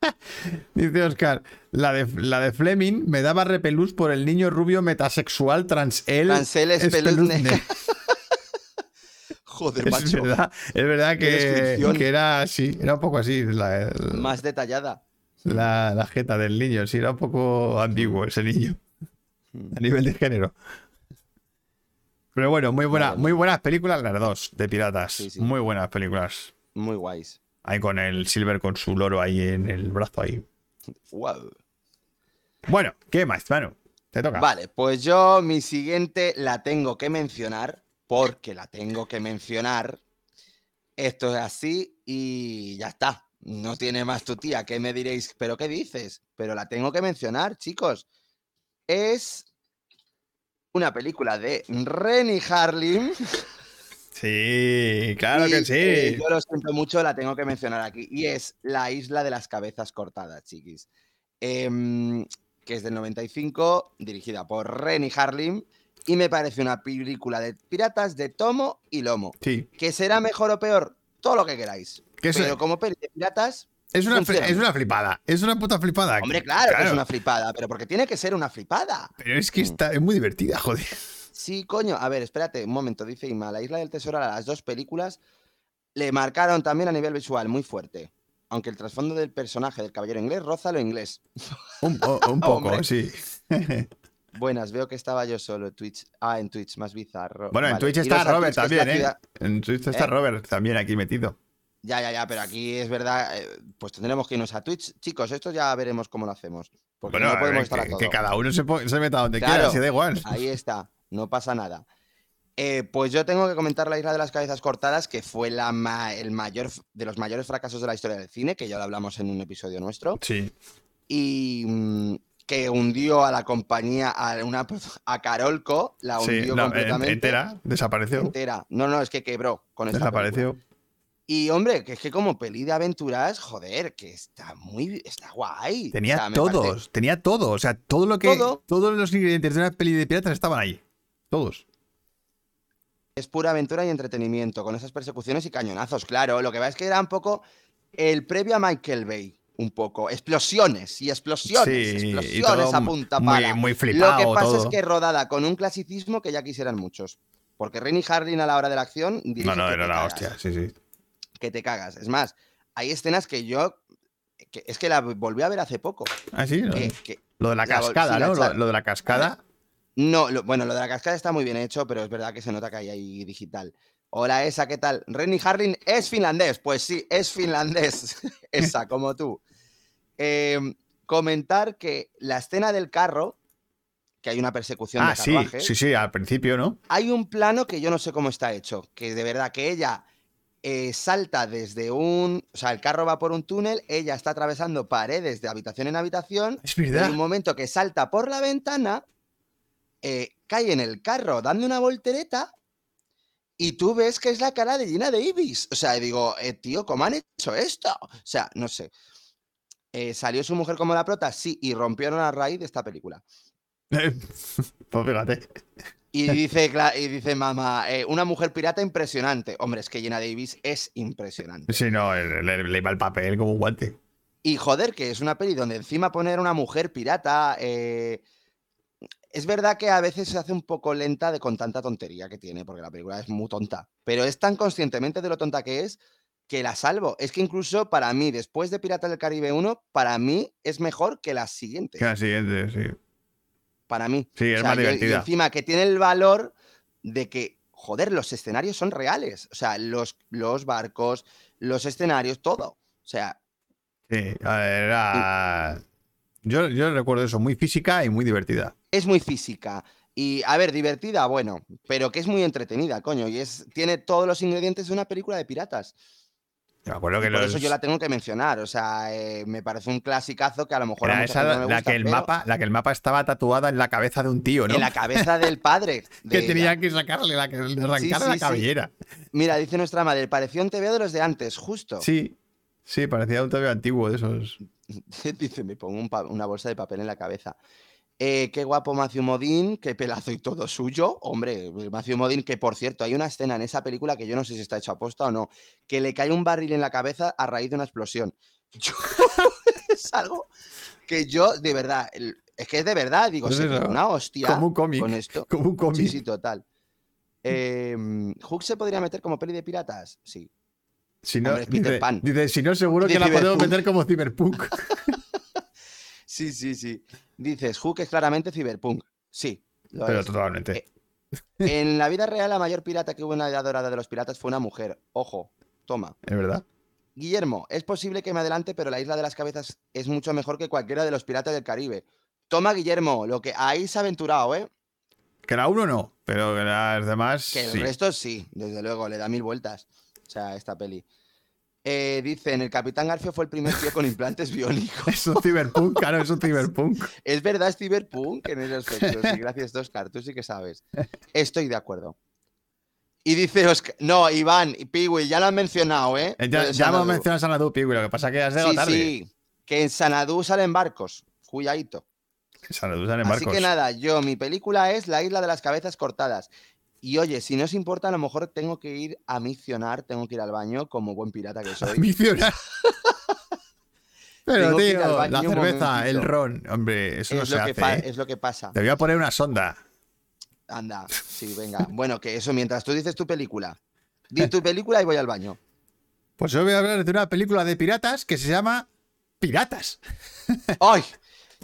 Dice Oscar, la de, la de Fleming me daba repelús por el niño rubio metasexual trans él. Transel Espeluzne. Joder, Es verdad, es verdad que, era así, era un poco así la, el- Más detallada. la, la jeta del niño, sí, era un poco ambiguo ese niño a nivel de género. Pero bueno, muy, buena, muy buenas películas las dos de piratas. Sí, sí. Muy buenas películas. Muy guays. Ahí con el Silver con su loro ahí en el brazo ahí. Wow. Bueno, ¿qué más, Manu? Te toca. Vale, pues yo mi siguiente la tengo que mencionar porque la tengo que mencionar. Esto es así y ya está. No tiene más tu tía. ¿Qué me diréis? ¿Pero qué dices? Pero la tengo que mencionar, chicos. Es una película de Renny Harlin. Sí, claro y, que eh, sí. yo lo siento mucho, la tengo que mencionar aquí. Y es La Isla de las Cabezas Cortadas, chiquis. Em, que es del 95, dirigida por Renny Harlin. Y me parece una película de piratas de tomo y lomo. Sí. Que será mejor o peor, todo lo que queráis. Pero como peli de piratas, Es una, es flipada. Es una puta flipada. hombre, claro, que es una flipada, pero porque tiene que ser una flipada. Pero es que está, es muy divertida, joder. Sí, coño. A ver, espérate, un momento, dice Ima. La Isla del Tesoro a las dos películas le marcaron también a nivel visual muy fuerte. Aunque el trasfondo del personaje del caballero inglés roza lo inglés. Un, poco, sí. Buenas, veo que estaba yo solo en Twitch. Ah, en Twitch, más bizarro. Bueno, en. Twitch está Robert también, ¿eh? ciudad- En Twitch está ¿Eh? Robert también aquí metido. Ya, ya, ya, pero aquí es verdad, eh, pues tendremos que irnos a Twitch. Chicos, esto ya veremos cómo lo hacemos. Porque Bueno, no podemos eh, estar a que, todo. que cada uno se, se meta donde Claro. quiera, si da igual. Ahí está, no pasa nada. Eh, pues yo tengo que comentar la Isla de las Cabezas Cortadas, que fue la ma- el mayor de los mayores fracasos de la historia del cine, que ya lo hablamos en un episodio nuestro, Sí. y mm, que hundió a la compañía, a, una, a Carolco, la Sí, hundió en- completamente. entera, desapareció. entera. No, no, es que quebró con esta película. Desapareció. Y hombre, que es que como peli de aventuras, joder, que está muy, está guay. O Tenía sea, me parece- todos, tenía todo. O sea, todo lo que. Todo. Todos los ingredientes de una peli de piratas estaban ahí. Todos. Es pura aventura y entretenimiento, con esas persecuciones y cañonazos, claro. Lo que va es que era un poco el previo a Michael Bay, un poco. Explosiones y explosiones, Sí, y explosiones todo a punta muy- muy Lo flipado que pasa todo. es que rodada con un clasicismo que ya quisieran muchos. Porque Rennie Harlin a la hora de la acción No, no, era la cagas, hostia, sí, sí. Que te cagas. Es más, hay escenas que yo... que- es que la volví a ver hace poco. Ah, sí. Lo, que- que- lo de la cascada, la ¿no? Lo, de la cascada. No, lo- bueno, lo de la cascada está muy bien hecho, pero es verdad que se nota que hay ahí digital. Hola, esa, ¿qué tal? Renny Harlin es finlandés. Pues sí, es finlandés. esa, como tú. Em, comentar que la escena del carro, que hay una persecución Ah, de sí, sí, sí, al principio, ¿no? hay un plano que yo no sé cómo está hecho, que de verdad que ella eh, salta desde un... O sea, el carro va por un túnel, ella está atravesando paredes de habitación en habitación, Es verdad. hay un momento que salta por la ventana, eh, cae en el carro dando una voltereta y tú ves que es la cara de Gina Davis. O sea, digo, eh, tío, ¿cómo han hecho esto? O sea, no sé. Eh, ¿Salió su mujer como la prota? Sí, y rompieron a raíz de esta película. pues fíjate. Y dice, y dice mamá, eh, una mujer pirata impresionante. Hombre, es que Gina Davis es impresionante. Sí, no, le, le- le iba el papel como un guante. Y joder, que es una peli donde encima poner una mujer pirata. eh, es verdad que a veces se hace un poco lenta de, con tanta tontería que tiene, porque la película es muy tonta. Pero es tan conscientemente de lo tonta que es que la salvo. Es que incluso para mí, después de Pirata del Caribe 1, para mí es mejor que las siguientes. Que la siguiente, sí. Para mí. Sí, es O sea, más yo- y divertida. encima que tiene el valor de que, joder, los escenarios son reales. O sea, los, los barcos, los escenarios, todo. O sea, Sí, a ver, era. Yo, yo recuerdo eso, muy física y muy divertida. es muy física. Y, a ver, divertida, bueno, pero que es muy entretenida, coño. Y es, tiene todos los ingredientes de una película de piratas. Me acuerdo que por los- eso yo la tengo que mencionar. O sea, eh, me parece un clasicazo que a lo mejor a era esa gente no la gusta, que el pero mapa, la que el mapa estaba tatuada en la cabeza de un tío, ¿no? En la cabeza del padre. de que tenía que sacarle la que le arrancar Sí, la sí, sí. cabellera. Mira, dice nuestra madre, pareció un TV de los de antes, justo. Sí, sí, parecía un TV antiguo de esos. Dice, me pongo un una bolsa de papel en la cabeza. Eh, qué guapo Matthew Modine, qué pelazo y todo suyo. Hombre, el Matthew Modine, que por cierto, hay una escena en esa película que yo no sé si está hecho a posta o no, que le cae un barril en la cabeza a raíz de una explosión. Yo- es algo que yo, de verdad, es que es de verdad, digo, se pegó una hostia Como un cómic. con esto. Como un cómic. Sí, sí, total. Eh, ¿Hook se podría meter como peli de piratas? Sí. Si no, Hombre, dice, dice, si no, seguro que la podemos meter como Cyberpunk. Sí, sí, sí. Dices, Hook es claramente cyberpunk. Sí, lo Pero es. totalmente. Eh, En la vida real, la mayor pirata que hubo en la edad dorada de los piratas fue una mujer. Ojo, toma. Es verdad. Guillermo, es posible que me adelante, pero la isla de las cabezas es mucho mejor que cualquiera de los piratas del Caribe. Toma, Guillermo, lo que ahí se ha aventurado, ¿eh? Que la uno no, pero que las demás. Que el sí. resto sí, desde luego, le da mil vueltas. O sea, esta peli. Eh, dicen, el Capitán Garfio fue el primer tío con implantes biónicos. Es un Cyberpunk, claro, es un Cyberpunk. Es verdad, es cyberpunk en ese aspecto. Sí, gracias, Oscar. Tú sí que sabes. Estoy de acuerdo. Y dice Oscar. No, Iván y Piwi, ya lo han mencionado, ¿eh? Ya, ya hemos Sanadú. mencionado a Sanadú, Piwi, lo que pasa es que has llegado Sí, tarde. sí. Que en Sanadú salen barcos. Cuidadito. Saludos a Así Marcos. que nada, yo, mi película es La isla de las cabezas cortadas. Y oye, si no os importa, a lo mejor tengo que ir a misionar, tengo que ir al baño como buen pirata que soy. Misionar. Pero, tío, la cerveza, el ron. Hombre, eso no Es se lo, que hace. ¿eh? es lo que pasa. Te voy a poner una sonda. Anda, sí, venga. Bueno, que eso mientras tú dices tu película. Di tu película y voy al baño. Pues yo voy a hablar de una película de piratas que se llama Piratas. ¡Ay!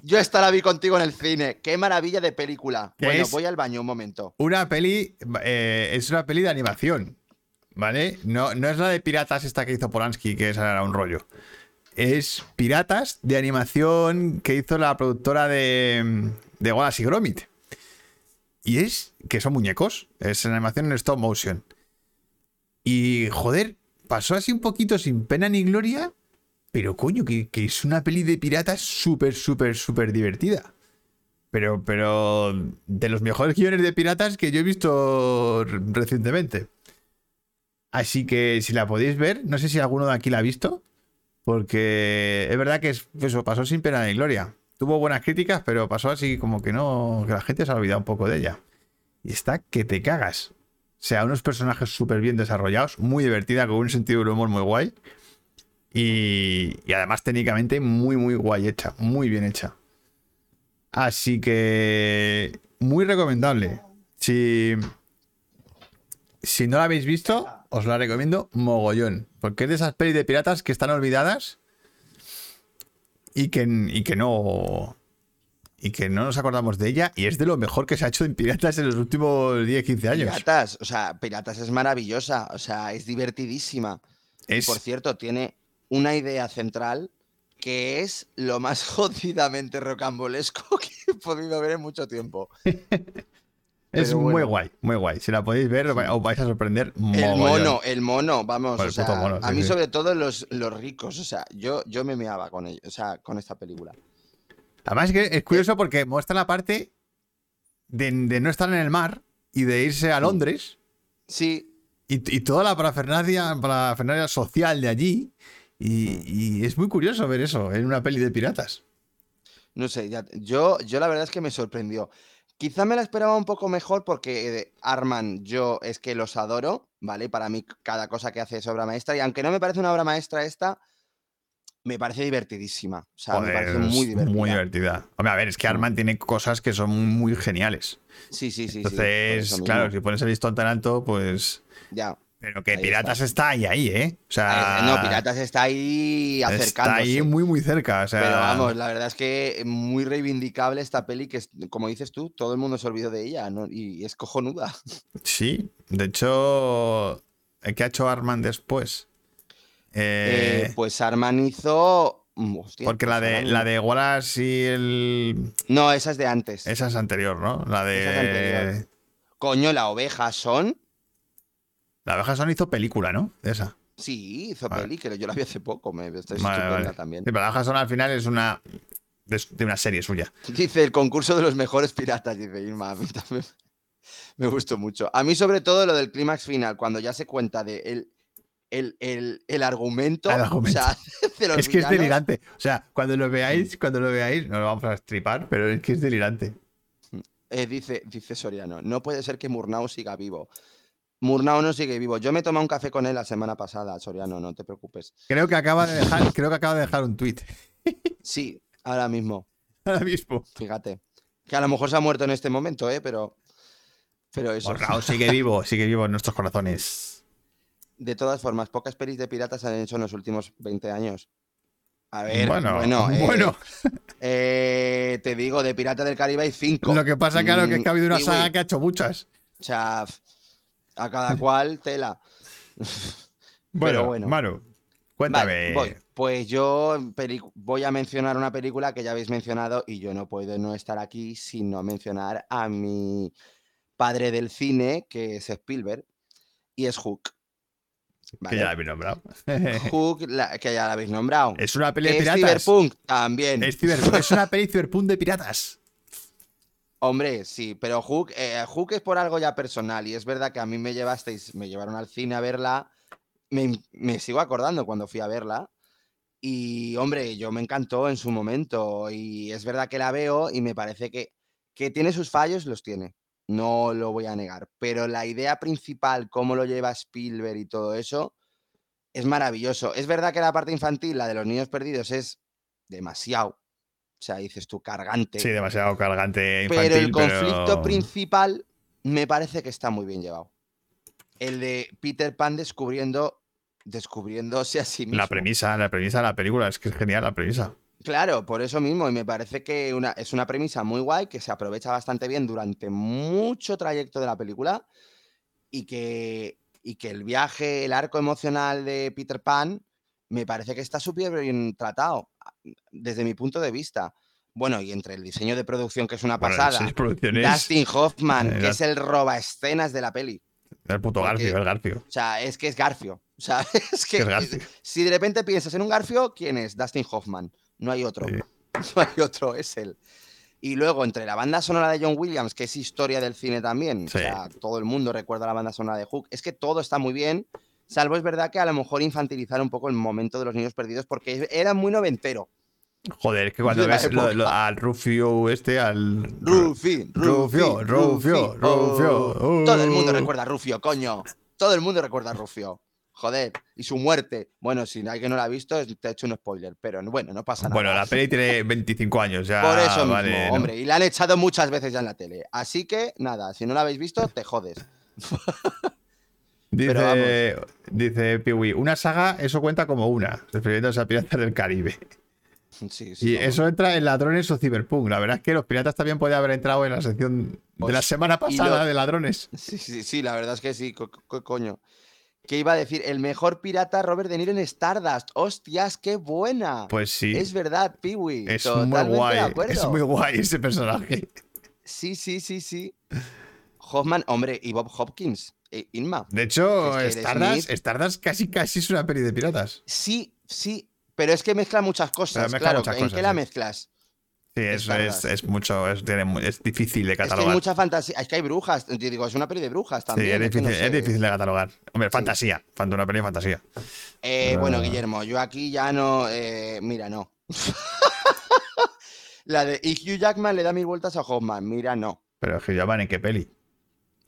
Yo esta la vi contigo en el cine. ¡Qué maravilla de película! ¿Qué Bueno, voy al baño un momento. Una peli, eh, es una peli de animación, ¿vale? No, no es la de piratas esta que hizo Polanski, que esa era un rollo. Es Piratas de animación que hizo la productora de, de Wallace y Gromit. Y es que son muñecos, es animación en stop motion. Y joder, pasó así un poquito sin pena ni gloria, pero coño, que, es una peli de piratas súper, súper, súper divertida. Pero, pero de los mejores guiones de piratas que yo he visto recientemente. Así que si la podéis ver, no sé si alguno de aquí la ha visto, porque es verdad que es- eso pasó sin pena ni gloria. Tuvo buenas críticas, pero pasó así como que no, que la gente se ha olvidado un poco de ella. Y está que te cagas. O sea, unos personajes súper bien desarrollados, muy divertida, con un sentido del humor muy guay. Y, y además técnicamente muy, muy guay hecha, muy bien hecha. Así que muy recomendable. Si, si no la habéis visto, os la recomiendo mogollón. Porque es de esas pelis de piratas que están olvidadas y que, y que no. Y que no nos acordamos de ella. Y es de lo mejor que se ha hecho en piratas en los últimos 10-15 años. Piratas, o sea, Piratas es maravillosa, o sea, es divertidísima. Y Es, por cierto, tiene una idea central que es lo más jodidamente rocambolesco que he podido ver en mucho tiempo. es muy guay, muy guay. Si la podéis ver, os vais a sorprender. El mono, el mono, vamos, o el sea, mono, a sí, mí sí. sobre todo los, los ricos, o sea, yo, yo me meaba con ellos, o sea, con esta película. Además es que es curioso porque muestra la parte de, de no estar en el mar y de irse a Londres Sí, y, y toda la parafernalia, parafernalia social de allí. Y, y es muy curioso ver eso en una peli de piratas. no sé, ya- yo, yo la verdad es que me sorprendió. Quizá me la esperaba un poco mejor porque eh, Arman, yo es que los adoro, ¿vale? Para mí cada cosa que hace es obra maestra y aunque no me parece una obra maestra esta, me parece divertidísima. O sea, me parece muy divertida. muy divertida. Hombre, a ver, es que Arman tiene cosas que son muy geniales. Sí, sí, sí. Entonces, claro, mismo. si pones el listón tan alto, pues. Ya. Pero que Ahí Piratas está. ahí, ahí, ¿eh? O sea. Eh, no, Piratas está ahí Está acercándose. ahí muy, muy cerca. O sea, Pero vamos, la verdad es que muy reivindicable esta peli que, como dices tú, todo el mundo se olvidó de ella ¿no? y es cojonuda. Sí, de hecho, ¿qué ha hecho Arman después? Eh, Eh, pues Arman hizo... mm, hostia, porque la pues de, la de Wallace y el. No, esa es de antes. Esa es anterior, ¿no? La es de. anterior. Coño, la oveja son... La abeja son hizo película, ¿no? De esa. Sí, hizo Vale. que yo la vi hace poco, me estoy Vale, también. Sí, pero la abeja son al final es una. de, una serie suya. Dice el concurso de los mejores piratas, dice Irma. A mí también me gustó mucho. A mí, sobre todo, lo del clímax final, cuando ya se cuenta de el, el, el, el argumento. El argumento. O sea, de los Es que es delirante. O sea, cuando lo veáis, cuando lo veáis, no lo vamos a estripar, pero es que es delirante. Eh, dice, dice Soriano, no puede ser que Murnau siga vivo. Murnau no sigue vivo. Yo me tomé un café con él la semana pasada, Soriano, no te preocupes. Creo que acaba de dejar, creo que acaba de dejar un tweet Sí, ahora mismo, ahora mismo. fíjate. Que a lo mejor se ha muerto en este momento, ¿eh? Pero, pero eso. Raúl sigue vivo, sigue vivo en nuestros corazones. De todas formas, pocas pelis de piratas han hecho en los últimos 20 años. A ver, Bueno, bueno, eh, bueno. eh, te digo, de Pirata del Caribe hay cinco. Lo que pasa, claro, que es que ha habido una saga que ha hecho muchas. O sea, a cada cual tela. Bueno, bueno. Manu, cuéntame. Vale, voy. Pues yo voy a mencionar una película que ya habéis mencionado y yo no puedo no estar aquí sin no mencionar a mi padre del cine, que es Spielberg, y es Hook. Que ya la habéis nombrado. Hook, la- que ya la habéis nombrado. es una peli de ¿Es piratas. Cyberpunk? También. Es, ciber- es una peli cyberpunk de piratas. Hombre, sí, pero Hook, eh, Hook es por algo ya personal y es verdad que a mí me llevasteis, me llevaron al cine a verla, me, me sigo acordando cuando fui a verla Y hombre, yo me encantó en su momento y es verdad que la veo y me parece que, que tiene sus fallos, los tiene, no lo voy a negar, pero la idea principal, cómo lo lleva Spielberg y todo eso, es maravilloso. Es verdad que la parte infantil, la de los niños perdidos, es demasiado, o sea, dices tú, cargante. Sí, demasiado cargante infantil. pero el conflicto principal me parece que está muy bien llevado. El de Peter Pan descubriendo, descubriéndose a sí mismo. La premisa, la premisa de la película, es que es genial la premisa. Claro, por eso mismo, y me parece que una, es una premisa muy guay, que se aprovecha bastante bien durante mucho trayecto de la película y que, y que el viaje, el arco emocional de Peter Pan, me parece que está súper bien tratado, desde mi punto de vista. Bueno, y entre el diseño de producción, que es una Bueno, pasada, Dustin Hoffman, Eh, que es el roba escenas de la peli. el puto porque- Garfio, el Garfio. O sea, es que es Garfio. O sea, es que es si de repente piensas en un Garfio, ¿quién es? Dustin Hoffman. No hay otro. Sí. No hay otro, es él. Y luego, entre la banda sonora de John Williams, que es historia del cine también, Sí. o sea, todo el mundo recuerda la banda sonora de Hook, es que todo está muy bien, salvo es verdad que a lo mejor infantilizar un poco el momento de los niños perdidos, porque era muy noventero. Joder, es que cuando ves lo- al Rufio este, al. Rufi, Rufio, Rufio, Rufio. oh. Todo el mundo Oh. recuerda a Rufio, coño. Todo el mundo recuerda a Rufio. Joder, y su muerte. Bueno, si hay que no la ha visto, te he hecho un spoiler, pero bueno, no pasa nada. Bueno, la peli tiene 25 años ya. Por eso mismo, vale, ¿no? hombre, y la han echado muchas veces ya en la tele. Así que, nada, si no la habéis visto, te jodes. Dice, dice Piwi, una saga, eso cuenta como una, refiriéndose a Piratas del Caribe. Sí, sí, Y eso entra en ladrones o cyberpunk. La verdad es que los piratas también podían haber entrado en la sección de la Pues, semana y pasada lo- de ladrones. Sí, sí, sí, la verdad es que sí, co- co- coño. ¿Qué iba a decir? El mejor pirata Robert De Niro en Stardust. ¡Hostias, qué buena! Pues sí, Es verdad, Peewee. es Totalmente muy guay. Es muy guay ese personaje. Sí, sí, sí, sí. Hoffman, hombre, y Bob Hopkins. E- Inma. De hecho, Es que Stardust, casi casi es una peli de piratas. Sí, sí, pero es que mezcla muchas cosas. mezcla claro, muchas ¿en cosas, qué la sí. mezclas? Sí, es, es, es mucho, es, es difícil de Es que hay catalogar. mucha fantasía. Es que hay brujas. Digo, es una peli de brujas sí, también. es que no difícil, sé. difícil de catalogar. Hombre, fantasía. Fanta una peli de fantasía. Eh, bueno. Guillermo, yo aquí ya no. eh, mira, no. la de y Hugh Jackman le da mil vueltas a Hoffman. Mira, no. Pero que llaman en qué peli.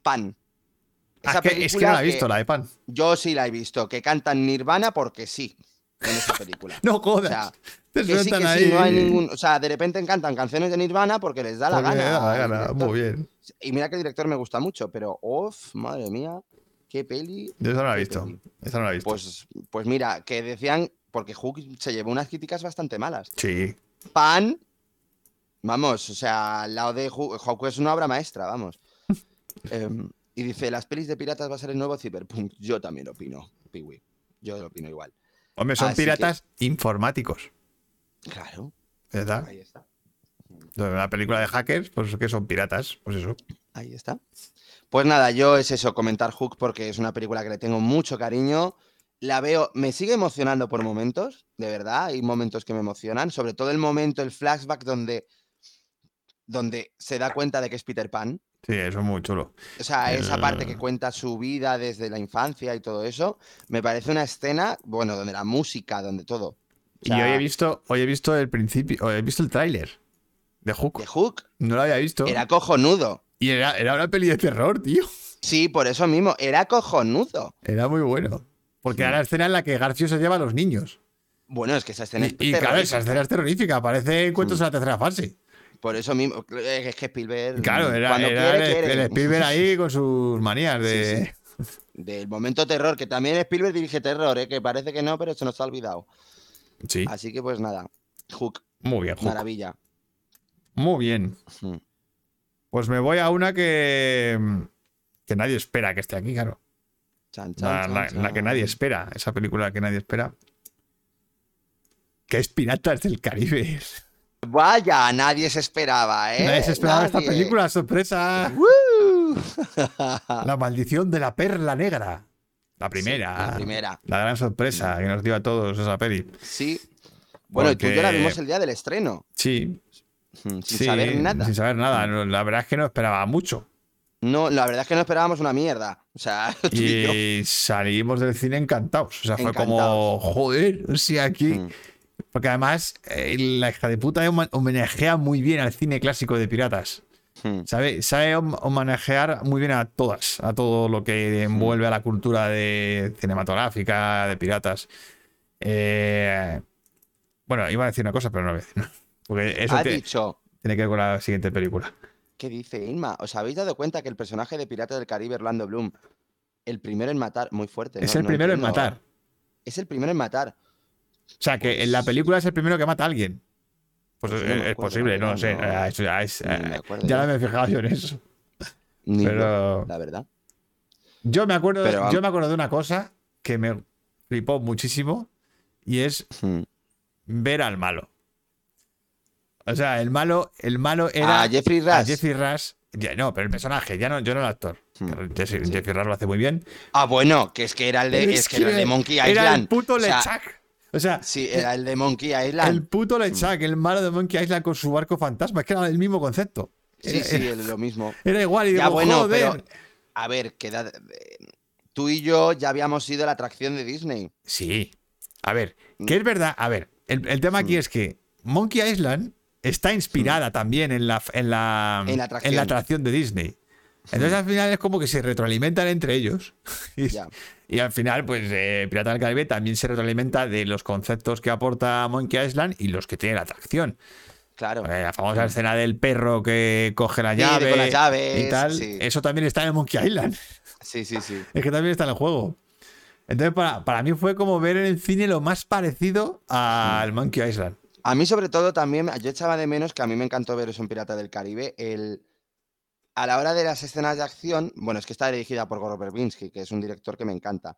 Pan. Ah, Esa es, que, es que película no la he visto, la de Pan. Yo sí la he visto, que cantan Nirvana porque sí. En esa película. No O jodas. sea, Te que sí, sueltan que ahí. sí, no hay ningún. O sea, de repente cantan canciones de Nirvana porque les da la porque gana. da la gana. Muy bien. Y mira que el director me gusta mucho, pero, uff, madre mía, qué peli. Yo esa no la he visto. peli. Esa no la he visto. Pues, pues mira, que decían, porque Hook se llevó unas críticas bastante malas. sí. Pan, vamos, o sea, al lado de Hook, Hook es una obra maestra, vamos. Em, y dice, las pelis de piratas va a ser el nuevo Cyberpunk. Yo también opino, Piwi. Yo lo opino igual. Hombre, son Así que- piratas informáticos. Claro, ¿Verdad? ahí está. Una película de hackers, pues que son piratas. Pues eso. Ahí está. Pues nada, yo es eso, comentar Hook porque es una película que le tengo mucho cariño. La veo, me sigue emocionando por momentos, de verdad. Hay momentos que me emocionan, sobre todo el momento, el flashback donde, donde se da cuenta de que es Peter Pan. Sí, eso es muy chulo. O sea, esa parte que cuenta su vida desde la infancia y todo eso, me parece una escena, bueno, donde la música, donde todo. O y hoy he visto, hoy he visto el principio, hoy he visto el tráiler de Hook. de Hook No lo había visto. era cojonudo. Y era, era una peli de terror, tío. Sí, por eso mismo, era cojonudo. Era muy bueno. Porque era la escena en la que Garfio se lleva a los niños. Bueno, es que esa escena es Y, y claro, esa escena es terrorífica. Parece encuentros en la tercera fase. Por eso mismo, es que Spielberg. Claro, era, cuando era quiere, el, quiere. el Spielberg ahí con sus manías de. Del momento terror, que también Spielberg dirige terror, ¿eh? que parece que no, pero se nos ha olvidado. Sí. Así que pues nada, Hook, Muy bien, Hook. maravilla. Muy bien. Pues me voy a una que. que nadie espera que esté aquí, claro. Chan, chan, La, chan, la- la que nadie espera. Esa película que nadie espera. Que es Piratas del Caribe. Vaya, nadie se esperaba, ¿eh? Nadie se esperaba esta película, sorpresa. ¡Woo! La maldición de la perla negra. La primera. Sí, la primera. La gran sorpresa que nos dio a todos esa peli. Sí. Bueno, y tú y yo la Porque- vimos el día del estreno, Sí. sin sí, saber nada. Sin saber nada. La verdad es que no esperaba mucho. No, la verdad es que no esperábamos una mierda. O sea, tú y yo. Y salimos del cine encantados. O sea, fue como, joder, si aquí. Mm. Porque además, eh, la hija de puta homenajea muy bien al cine clásico de piratas. Hmm. Sabe, sabe hom- homenajear muy bien a todas, a todo lo que envuelve a la cultura de cinematográfica, de piratas. Eh, bueno, iba a decir una cosa, pero no lo voy a decir. Porque eso Ha te- dicho, tiene que ver con la siguiente película. ¿qué dice Inma? ¿Os habéis dado cuenta que el personaje de Pirata del Caribe, Orlando Bloom, el primero en matar, muy fuerte, es el No primero en matar. Es el primero en matar. O sea, que en la película es el primero que mata a alguien. Pues, Pues es, posible, no sé. ya no me he fijado yo en eso. Ni Pero la verdad. yo me acuerdo, Pero, yo me acuerdo de una cosa que me flipó muchísimo y es Hmm. ver al malo. O sea, el malo, el malo era a Jeffrey Rush. a Jeffrey Rush. Ya, no, pero el personaje, ya no, yo no el actor. Hmm. Jeffrey Rush lo hace muy bien. Ah, bueno, que es que era el de, es que era el de Monkey Island. Era el puto O sea, Lechak. O sea, Sí, era el de Monkey Island. el puto Lechak, el malo de Monkey Island con su barco fantasma. Es que era el mismo concepto. Sí, Era, sí, es lo mismo. era igual. Y Ya digo, bueno, joder. pero a ver, queda eh, tú y yo ya habíamos sido la atracción de Disney. Sí. A ver, Mm. que es verdad. A ver, el, el tema aquí es que Monkey Island está inspirada también en la, en, la, Mm. En la atracción. atracción de Disney. Entonces al final es como que se retroalimentan entre ellos. y, al final, pues eh, Pirata del Caribe también se retroalimenta de los conceptos que aporta Monkey Island y los que tiene la atracción. Claro. La famosa escena del perro que coge la Sí, llave con las llaves, y tal. sí. Eso también está en Monkey Island. Sí, sí, sí. Es que también está en el juego. Entonces, para, para mí fue como ver en el cine lo más parecido al Monkey Island. A mí, sobre todo, también, yo echaba de menos que a mí me encantó ver eso en Pirata del Caribe. El, a la hora de las escenas de acción, bueno, es que está dirigida por Verbinski, que es un director que me encanta.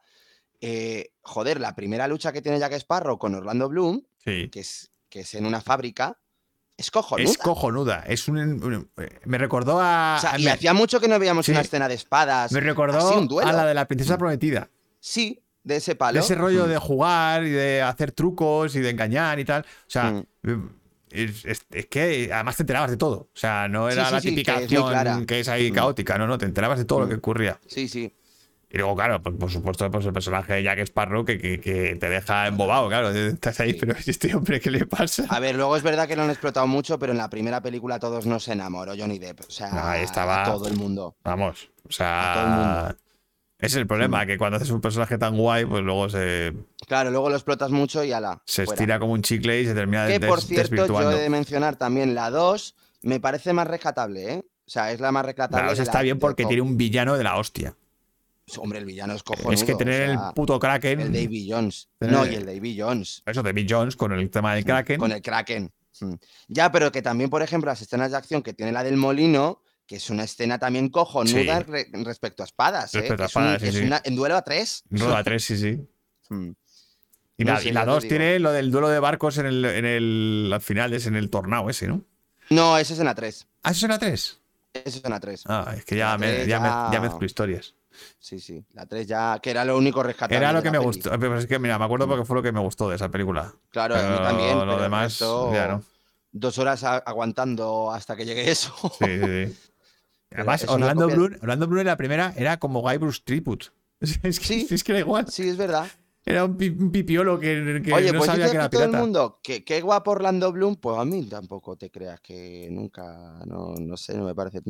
Eh, joder, la primera lucha que tiene Jack Sparrow con Orlando Bloom, Sí. que es, que es en una fábrica, es cojonuda. Es cojonuda. Es un, un- me recordó a. O sea, a- y me, hacía mucho que no veíamos Sí. una escena de espadas. me recordó un duelo. a la de la princesa prometida. Sí, de ese palo. De ese rollo Mm. de jugar y de hacer trucos y de engañar y tal. O sea, Mm. Es, es- es que además te enterabas de todo. O sea, no era sí, la típica acción que es ahí Mm. caótica. No, no, te enterabas de todo lo Mm. que ocurría. Sí, sí. Y luego, claro, pues, por supuesto, pues el personaje de Jack Sparrow que, que, que te deja embobado, claro. Estás ahí, pero ¿y este hombre qué le pasa? A ver, luego es verdad que lo han explotado mucho, pero en la primera película todos nos enamoró Johnny Depp. O sea, ahí estaba- a todo el mundo. Vamos, o A sea. todo el mundo. Ese es el problema, que cuando haces un personaje tan guay, pues luego se, Claro, luego lo explotas mucho y ala. se fuera. estira como un chicle y se termina Que des- por cierto, yo he de mencionar también la 2, me parece más rescatable, ¿eh? O sea, es la más rescatable. Eso de está la- bien de porque tiene un villano de la hostia. Hombre, el villano es cojonudo. es que tener o sea, el puto Kraken. El Davy Jones. Tener- No, y el Davy Jones. Eso, David Jones con el tema del Kraken. Con el Kraken. Mm. Ya, pero que también, por ejemplo, las escenas de acción que tiene la del molino, que es una escena también cojonuda Sí. re- respecto a espadas. ¿eh? Respecto a Es un- espadas, sí, es sí. una- en duelo a tres. Roda 3, sí, sí. Mm. Y No la, sé, y la ya te 2 digo. tiene lo del duelo de barcos en el, en el al final, es en el tornado ese, ¿no? No, ese es en la 3. Ah, eso es en la 3. Ese es en la 3. Ah, es que ya, me, tres ya, me- ya- ya mezclo historias. Sí, sí. La 3 ya, que era lo único rescatable. Era lo que me peli. gustó. Pero es que, mira, me acuerdo porque fue lo que me gustó de esa película. Claro, a mí también. Lo pero demás, ya no. Dos horas a- aguantando hasta que llegue eso. Sí, sí, sí. Además, Orlando Bloom, Orlando Bloom en la primera era como Guy Bruce Tribute. Es que, Sí. es que era igual. sí, es verdad. Era un, pi- un pipiolo que, que Oye, no pues sabía que era todo el pirata. mundo que qué guapo Orlando Bloom, pues a mí tampoco te creas que nunca, no, no sé, no me parece,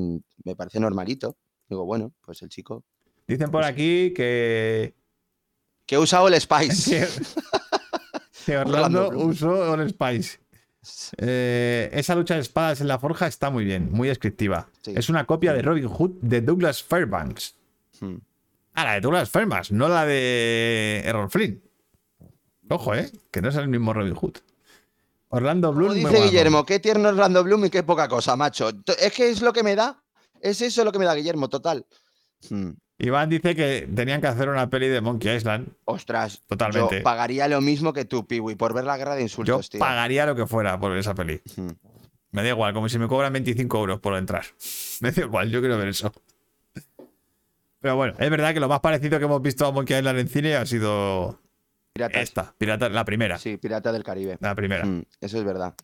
me parece normalito. Digo, bueno, pues el chico Dicen por aquí que, que usa All Spice. que, que Orlando Orlando usó All Spice. Eh, esa lucha de espadas en la forja está muy bien, muy descriptiva. Sí. Es una copia de Robin Hood de Douglas Fairbanks. Hmm. Ah, la de Douglas Fairbanks, no la de Errol Flynn. Ojo, ¿eh? Que no es el mismo Robin Hood. Orlando Bloom. Como dice. Guillermo, qué tierno Orlando Bloom y qué poca cosa, macho. Es que es lo que me da. Es eso lo que me da Guillermo, total. Hmm. Iván dice que tenían que hacer una peli de Monkey Island. Ostras, Totalmente. yo pagaría lo mismo que tú, Piwi, por ver la guerra de Yo insultos, tío. pagaría lo que fuera por ver esa peli. Hmm. Me da igual, como si me cobran 25 euros por entrar. Me da igual, yo quiero ver eso. Pero bueno, es verdad que lo más parecido que hemos visto a Monkey Island en cine ha sido Piratas. esta, Pirata, la primera. Sí, Pirata del Caribe. La primera. Hmm, Eso es verdad.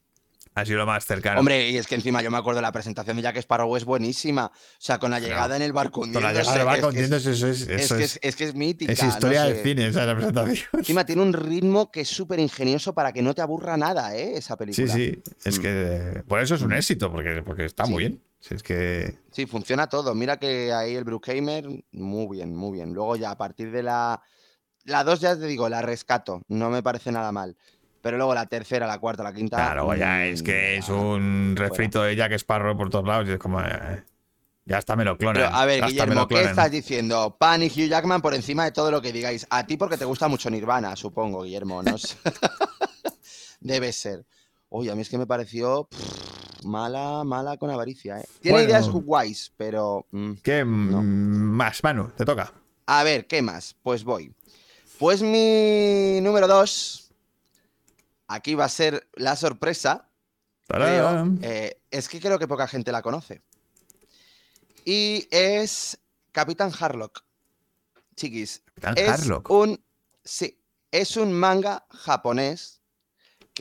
Ha sido lo más cercano. Hombre, y es que encima yo me acuerdo la presentación de Jack Sparrow es buenísima. O sea, con la llegada en el barco Con la llegada del barco es eso es, que es, es, es que es mítica. es no historia del sé. cine, esa es la presentación. Encima tiene un ritmo que es súper ingenioso para que no te aburra nada, ¿eh? Esa Sí, película. sí. Es que por eso es un éxito, porque, porque está muy Sí. bien. Si es que. Sí, funciona todo. Mira que ahí el Bruckheimer, muy bien, muy bien. Luego ya a partir de la... La 2 ya te digo, la rescato, no me parece nada mal. Pero luego la tercera, la cuarta, la quinta... Claro, ya es que es mm, un refrito de Jack Sparrow por todos lados y es como. eh, ya hasta me lo clonan. Pero, a ver, Guillermo, ¿qué estás diciendo? Pan y Hugh Jackman por encima de todo lo que digáis. A ti porque te gusta mucho Nirvana, supongo, Guillermo. No. Debe ser. Oye, a mí es que me pareció pff, mala, mala con avaricia. ¿eh? Tiene Bueno. ideas guays, pero... mm. ¿Qué mm, más, Manu? Te toca. A ver, ¿qué más? Pues voy. Pues mi número dos. Aquí va a ser la sorpresa. eh, es que creo que poca gente la conoce. Y es Capitán Harlock. Chiquis. Capitán Es Harlock. un. Sí. Es un manga japonés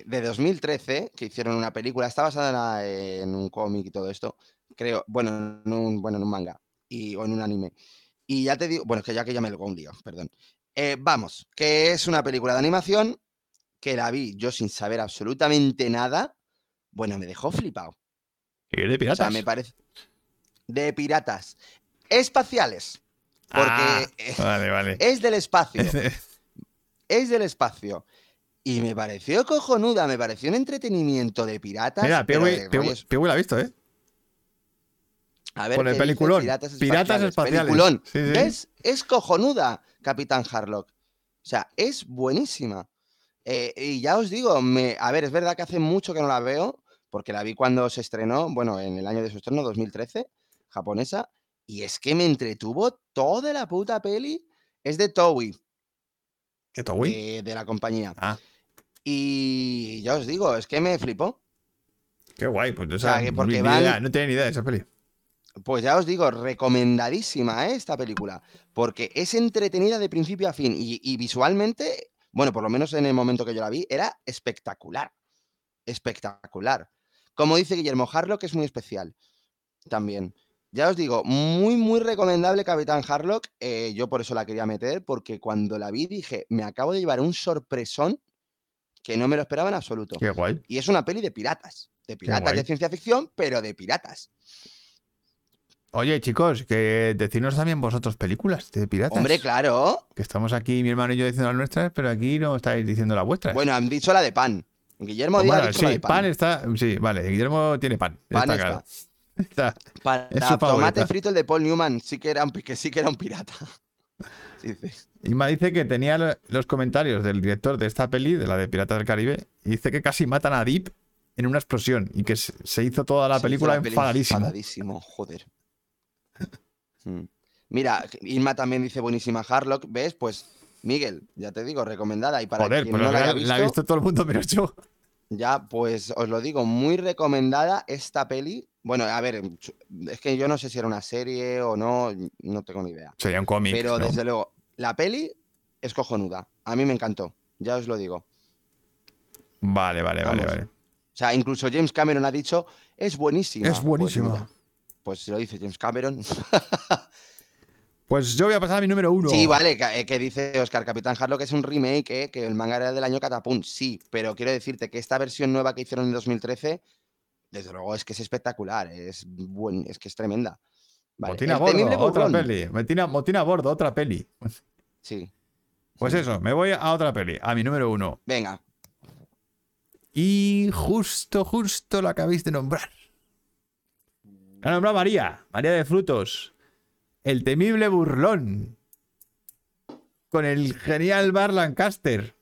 de 2013 que hicieron una película. Está basada en un cómic y todo esto. Creo. Bueno, en un, bueno, en un manga. Y, o en un anime. Y ya te digo. Bueno, es que ya que ya me lo un lío, perdón. Eh, vamos, que es una película de animación que la vi yo sin saber absolutamente nada. Bueno, me dejó flipado. ¿Y es de O piratas? sea, me parece. De piratas. Espaciales. Porque Ah, eh, vale, vale. es del espacio. es del espacio. Y me pareció cojonuda, me pareció un entretenimiento de piratas. Mira, Piwi la ha visto, ¿eh? A ver, con el peliculón. Piratas Piratas espaciales. espaciales. Peliculón. Sí, sí. ¿Ves? Es cojonuda, Capitán Harlock. O sea, es buenísima. Eh, y ya os digo, me... a ver, es verdad que hace mucho que no la veo, porque la vi cuando se estrenó, bueno, en el año de su estreno, 2013, japonesa, y es que me entretuvo toda la puta peli. Es de Toei, ¿Qué Toei? de, de la compañía. Ah, Y ya os digo, es que me flipó. qué guay. Pues o sea, sea, que ni- porque van- idea, no tenía ni idea de esa peli. Pues ya os digo, recomendadísima ¿eh? esta película, porque es entretenida de principio a fin y, y visualmente, bueno, por lo menos en el momento que yo la vi, era espectacular. Espectacular. Como dice Guillermo Harlock, es muy especial también. Ya os digo, muy, muy recomendable Capitán Harlock. eh, yo por eso la quería meter, porque cuando la vi dije, me acabo de llevar un sorpresón que no me lo esperaba en absoluto. Qué guay. Y es una peli de piratas. De piratas de ciencia ficción, pero de piratas. Oye, chicos, que decidnos también vosotros películas de piratas. Hombre, claro. Que estamos aquí, mi hermano y yo, diciendo las nuestras, pero aquí no estáis diciendo las vuestras. Bueno, han dicho la de pan. Guillermo Díaz ha bueno, dicho la sí, de pan. pan. está. Sí, vale, Guillermo tiene pan. Pan está está. claro. Está- Para es tomate favorita. frito el de Paul Newman, sí que era un, pi- que sí que era un pirata. Dice. Inma dice que tenía lo- los comentarios del director de esta peli, de la de Piratas del Caribe, y dice que casi matan a Deep en una explosión y que se hizo toda la Se película enfadadísimo. enfadadísimo, joder. Mm. Mira, Irma también dice buenísima Harlock. ¿Ves? Pues, Miguel, ya te digo, recomendada. Y para Joder, quien pues no la haya visto, la ha visto todo el mundo menos yo. ya, pues os lo digo, muy recomendada esta peli. Bueno, a ver, es que yo no sé si era una serie o no, no tengo ni idea. Sería un cómic. Pero ¿no? desde luego, la peli es cojonuda. A mí me encantó, ya os lo digo. Vale, vale, vale, Vamos. vale. O sea, incluso James Cameron ha dicho, es buenísima. Es buenísima. Pues, pues lo dice James Cameron. Pues yo voy a pasar a mi número uno. Sí, vale, que, eh, que dice Oscar Capitán Harlock que es un remake, eh, que el manga era del año Catapult. Sí, pero quiero decirte que esta versión nueva que hicieron en 2013, desde luego es que es espectacular, es, buen, es que es tremenda. Vale, Motín a el bordo, otra peli. Motín a, Motín a bordo, otra peli. Sí, Pues eso, me voy a otra peli, a mi número uno. venga. Y justo, justo la acabéis de nombrar. La ha nombrado María, María de Frutos. El temible burlón. Con el genial Bar Lancaster.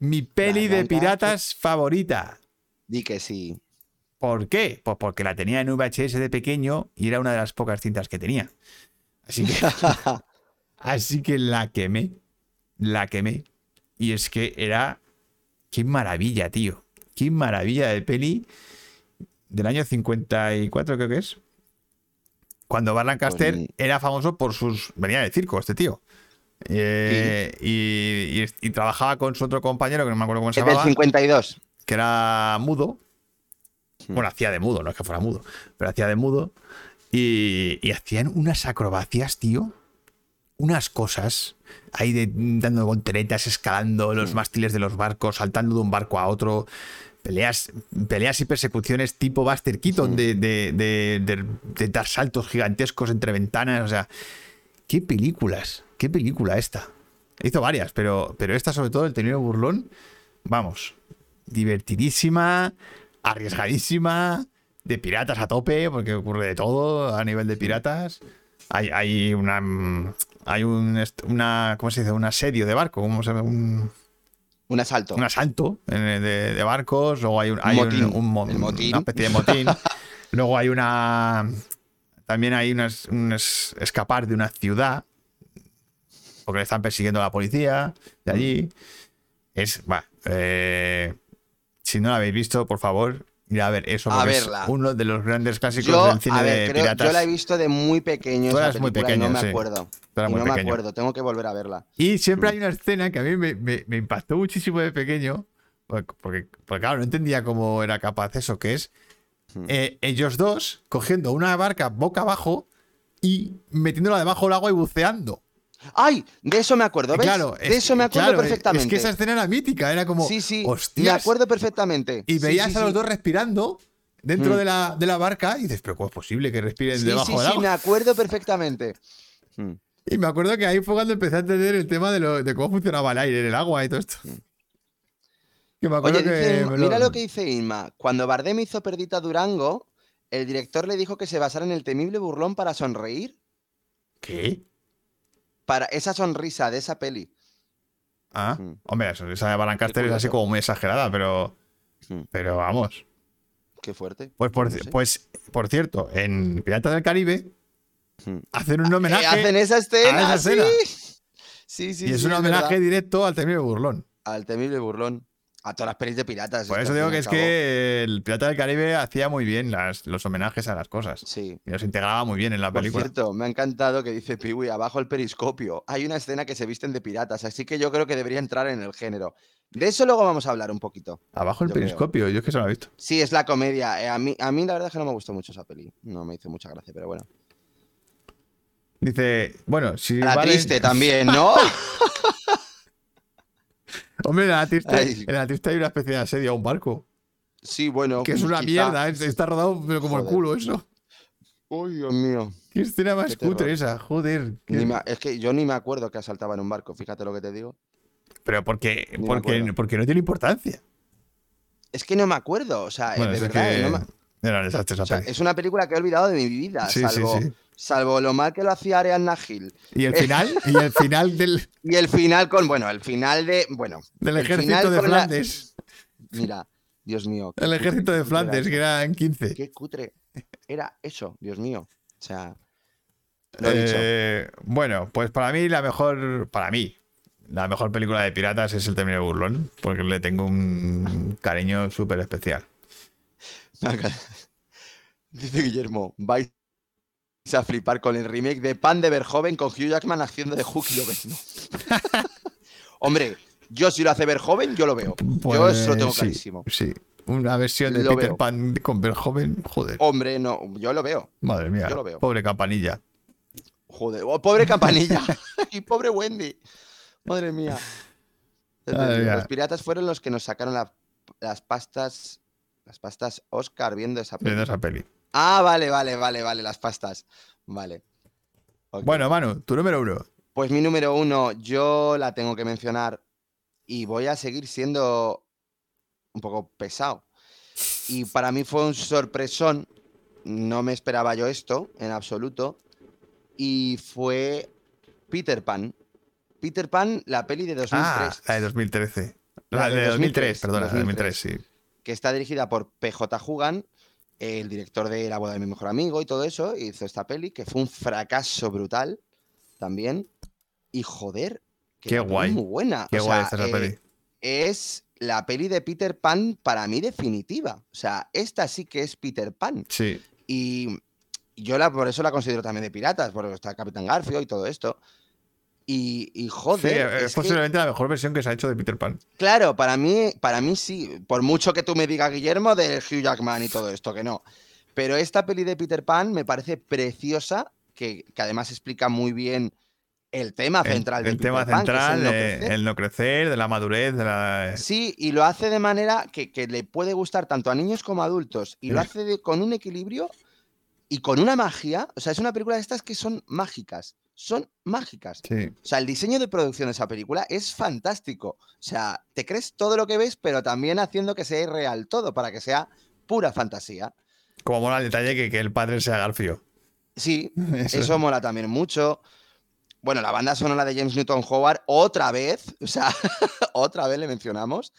Mi peli de piratas favorita. Di que sí. ¿Por qué? Pues porque la tenía en VHS de pequeño y era una de las pocas cintas que tenía. Así que, así que la quemé. La quemé. Y es que era. Qué maravilla, tío. Qué maravilla de peli. Del año 54, creo que es. Cuando Bar Lancaster Pues era famoso por sus. Venía de circo, este tío. Eh, y, y- y trabajaba con su otro compañero, que no me acuerdo cómo se Es del llamaba, 52. que era mudo. Bueno, hacía de mudo, no es que fuera mudo, pero hacía de mudo. Y, y hacían unas acrobacias, tío. Unas cosas. Ahí de, dando volteretas, escalando los mástiles de los barcos, saltando de un barco a otro. Peleas, peleas y persecuciones tipo Buster Keaton de, de, de- de- dar saltos gigantescos entre ventanas. O sea, qué películas. Qué película esta. Hizo varias, pero, pero esta sobre todo, el tenido burlón, vamos, divertidísima, arriesgadísima, de piratas a tope, porque ocurre de todo a nivel de piratas. Hay, hay una. Hay un, una. ¿Cómo se dice? Un asedio de barco. ¿Cómo se llama? Un, Un asalto. un asalto de, de barcos. Luego hay, un, hay motín. un mo- motín. una especie de motín. Luego hay una. También hay unas- un es- escapar de una ciudad. Porque le están persiguiendo a la policía de allí. Es. va, eh, si no la habéis visto, por favor, a ver eso. A es uno de los grandes clásicos Yo, del cine a ver, de creo, piratas. yo la he visto de muy pequeño. Tú eras muy y pequeño, no me acuerdo. Y no me acuerdo, tengo que volver a verla. Y siempre hay una escena que a mí me, me- me impactó muchísimo de pequeño, porque, porque, porque, claro, no entendía cómo era capaz eso, que es Hmm. eh, ellos dos cogiendo una barca boca abajo y metiéndola debajo del agua y buceando. ¡Ay! De eso me acuerdo, ¿ves? Claro, de es- eso me acuerdo claro, perfectamente. Es que esa escena era mítica, era como, Sí, sí, me hostias. acuerdo perfectamente. Y Sí, veías sí, a los sí. dos respirando dentro Mm. de, la, de la barca y dices, pero ¿cómo es posible que respiren Sí, debajo sí, del sí, agua? me acuerdo perfectamente. Mm. Y me acuerdo que ahí fue cuando empecé a entender el tema de, lo- de cómo funcionaba el aire en el agua y todo esto. Que me acuerdo Mm. Oye, que Inma- me mira lo que dice Inma. Cuando Bardem hizo Perdita Durango, el director le dijo que se basara en el temible burlón para sonreír. ¿Qué? Para esa sonrisa de esa peli. Ah, Mm. hombre, eso- esa de Balancaster es así como muy exagerada, pero. Mm. Pero vamos. Qué fuerte. Pues por, No sé. pues, por cierto, en Piratas del Caribe Mm. hacen un homenaje. Eh, hacen esa escena, esa escena. sí. Sí, sí, y es sí, un homenaje directo al temible burlón. Al temible burlón. A todas las pelis de piratas. Por es eso digo que es cabo- que el Pirata del Caribe hacía muy bien las- los homenajes a las cosas. Sí. Y los integraba muy bien en la Por película. cierto, me ha encantado que dice Piwi abajo el periscopio. Hay una escena que se visten de piratas, así que yo creo que debería entrar en el género. De eso luego vamos a hablar un poquito. Abajo el Yo creo. periscopio, yo es que se lo he visto. Sí, es la comedia. Eh, a, mí, a mí la verdad es que no me gustó mucho esa peli. No me hizo mucha gracia, pero bueno. Dice, bueno, si. La vale- triste también, ¿no? Hombre, en la triste, en la triste hay una especie de asedio a un barco. Sí, bueno. Que es una quizá- mierda, es- está rodado pero como el culo eso. Uy, Dios mío. Qué escena más Qué cutre esa, joder. qué- Ni es que yo ni me acuerdo que asaltaba en un barco, fíjate lo que te digo. Pero porque, me porque, porque no tiene importancia. Es que no me acuerdo, o sea, eh, Bueno, de es verdad, que no me- era un desastre esa o sea, peli. es una película que he olvidado de mi vida, Sí, sí, salvo, sí. Salvo lo mal que lo hacía Ariadna Gil. Y el final, y el final del, Y el final con, bueno, el final de, bueno, del el ejército final de la- Flandes. mira, Dios mío. El ejército de Flandes, era que eso, eran 15. Qué cutre era eso, Dios mío. O sea, lo he dicho. Eh, bueno, pues para mí la mejor, para mí, la mejor película de piratas es El Temible Burlón, porque le tengo un cariño súper especial. Dice Guillermo, vais a flipar con el remake de Pan de Verjoven con Hugh Jackman haciendo de Hook y Lobezno. Hombre, yo si lo hace Verjoven, yo lo veo. yo eso lo tengo Pues, sí, clarísimo. Sí, una versión de Lo Peter veo. Pan con Verhoeven, joder, Hombre, no, yo lo veo. madre mía, yo lo veo. pobre campanilla. Joder, oh, pobre Campanilla y pobre Wendy. Madre mía. Los piratas fueron los que nos sacaron la- las pastas. Las pastas Oscar viendo esa peli. Viendo esa peli. Ah, vale, vale, vale, vale, las pastas. Vale. Bueno, Manu, tu número uno. Pues mi número uno, yo la tengo que mencionar y voy a seguir siendo un poco pesado. Y para mí fue un sorpresón, no me esperaba yo esto en absoluto, y fue Peter Pan. Peter Pan, la peli de 2003, Ah, la de 2013. La La de de 2003, 2003, perdona, la de 2003, 2003. sí. que está dirigida por PJ Hugan, el director de La boda de mi mejor amigo y todo eso, hizo esta peli, que fue un fracaso brutal también. Y joder, que Qué peli guay. muy buena. Qué O guay sea, está esa eh, peli. es la peli de Peter Pan para mí definitiva. O sea, esta sí que es Peter Pan. Sí. Y yo la, por eso la considero también de piratas, porque está Capitán Garfio y todo esto. Y, y Sí, joder, es que- posiblemente la mejor versión que se ha hecho de Peter Pan. claro, para mí, para mí sí. Por mucho que tú me digas, Guillermo, de Hugh Jackman y todo esto, que no. Pero esta peli de Peter Pan me parece preciosa, que, que además explica muy bien el tema El, central de el Peter tema Pan, que es central, el no crecer. el no crecer, de la madurez, de la... Sí, y lo hace de manera que, que le puede gustar tanto a niños como a adultos. Y lo hace de- con un equilibrio y con una magia. O sea, es una película de estas que son mágicas. Son mágicas. Sí. O sea, el diseño de producción de esa película es fantástico. O sea, te crees todo lo que ves, pero también haciendo que sea irreal todo, para que sea pura fantasía. Como mola el detalle que, que el padre sea Garfio. Sí, Eso. eso mola también mucho. Bueno, la banda sonora de James Newton Howard, otra vez, o sea, otra vez le mencionamos,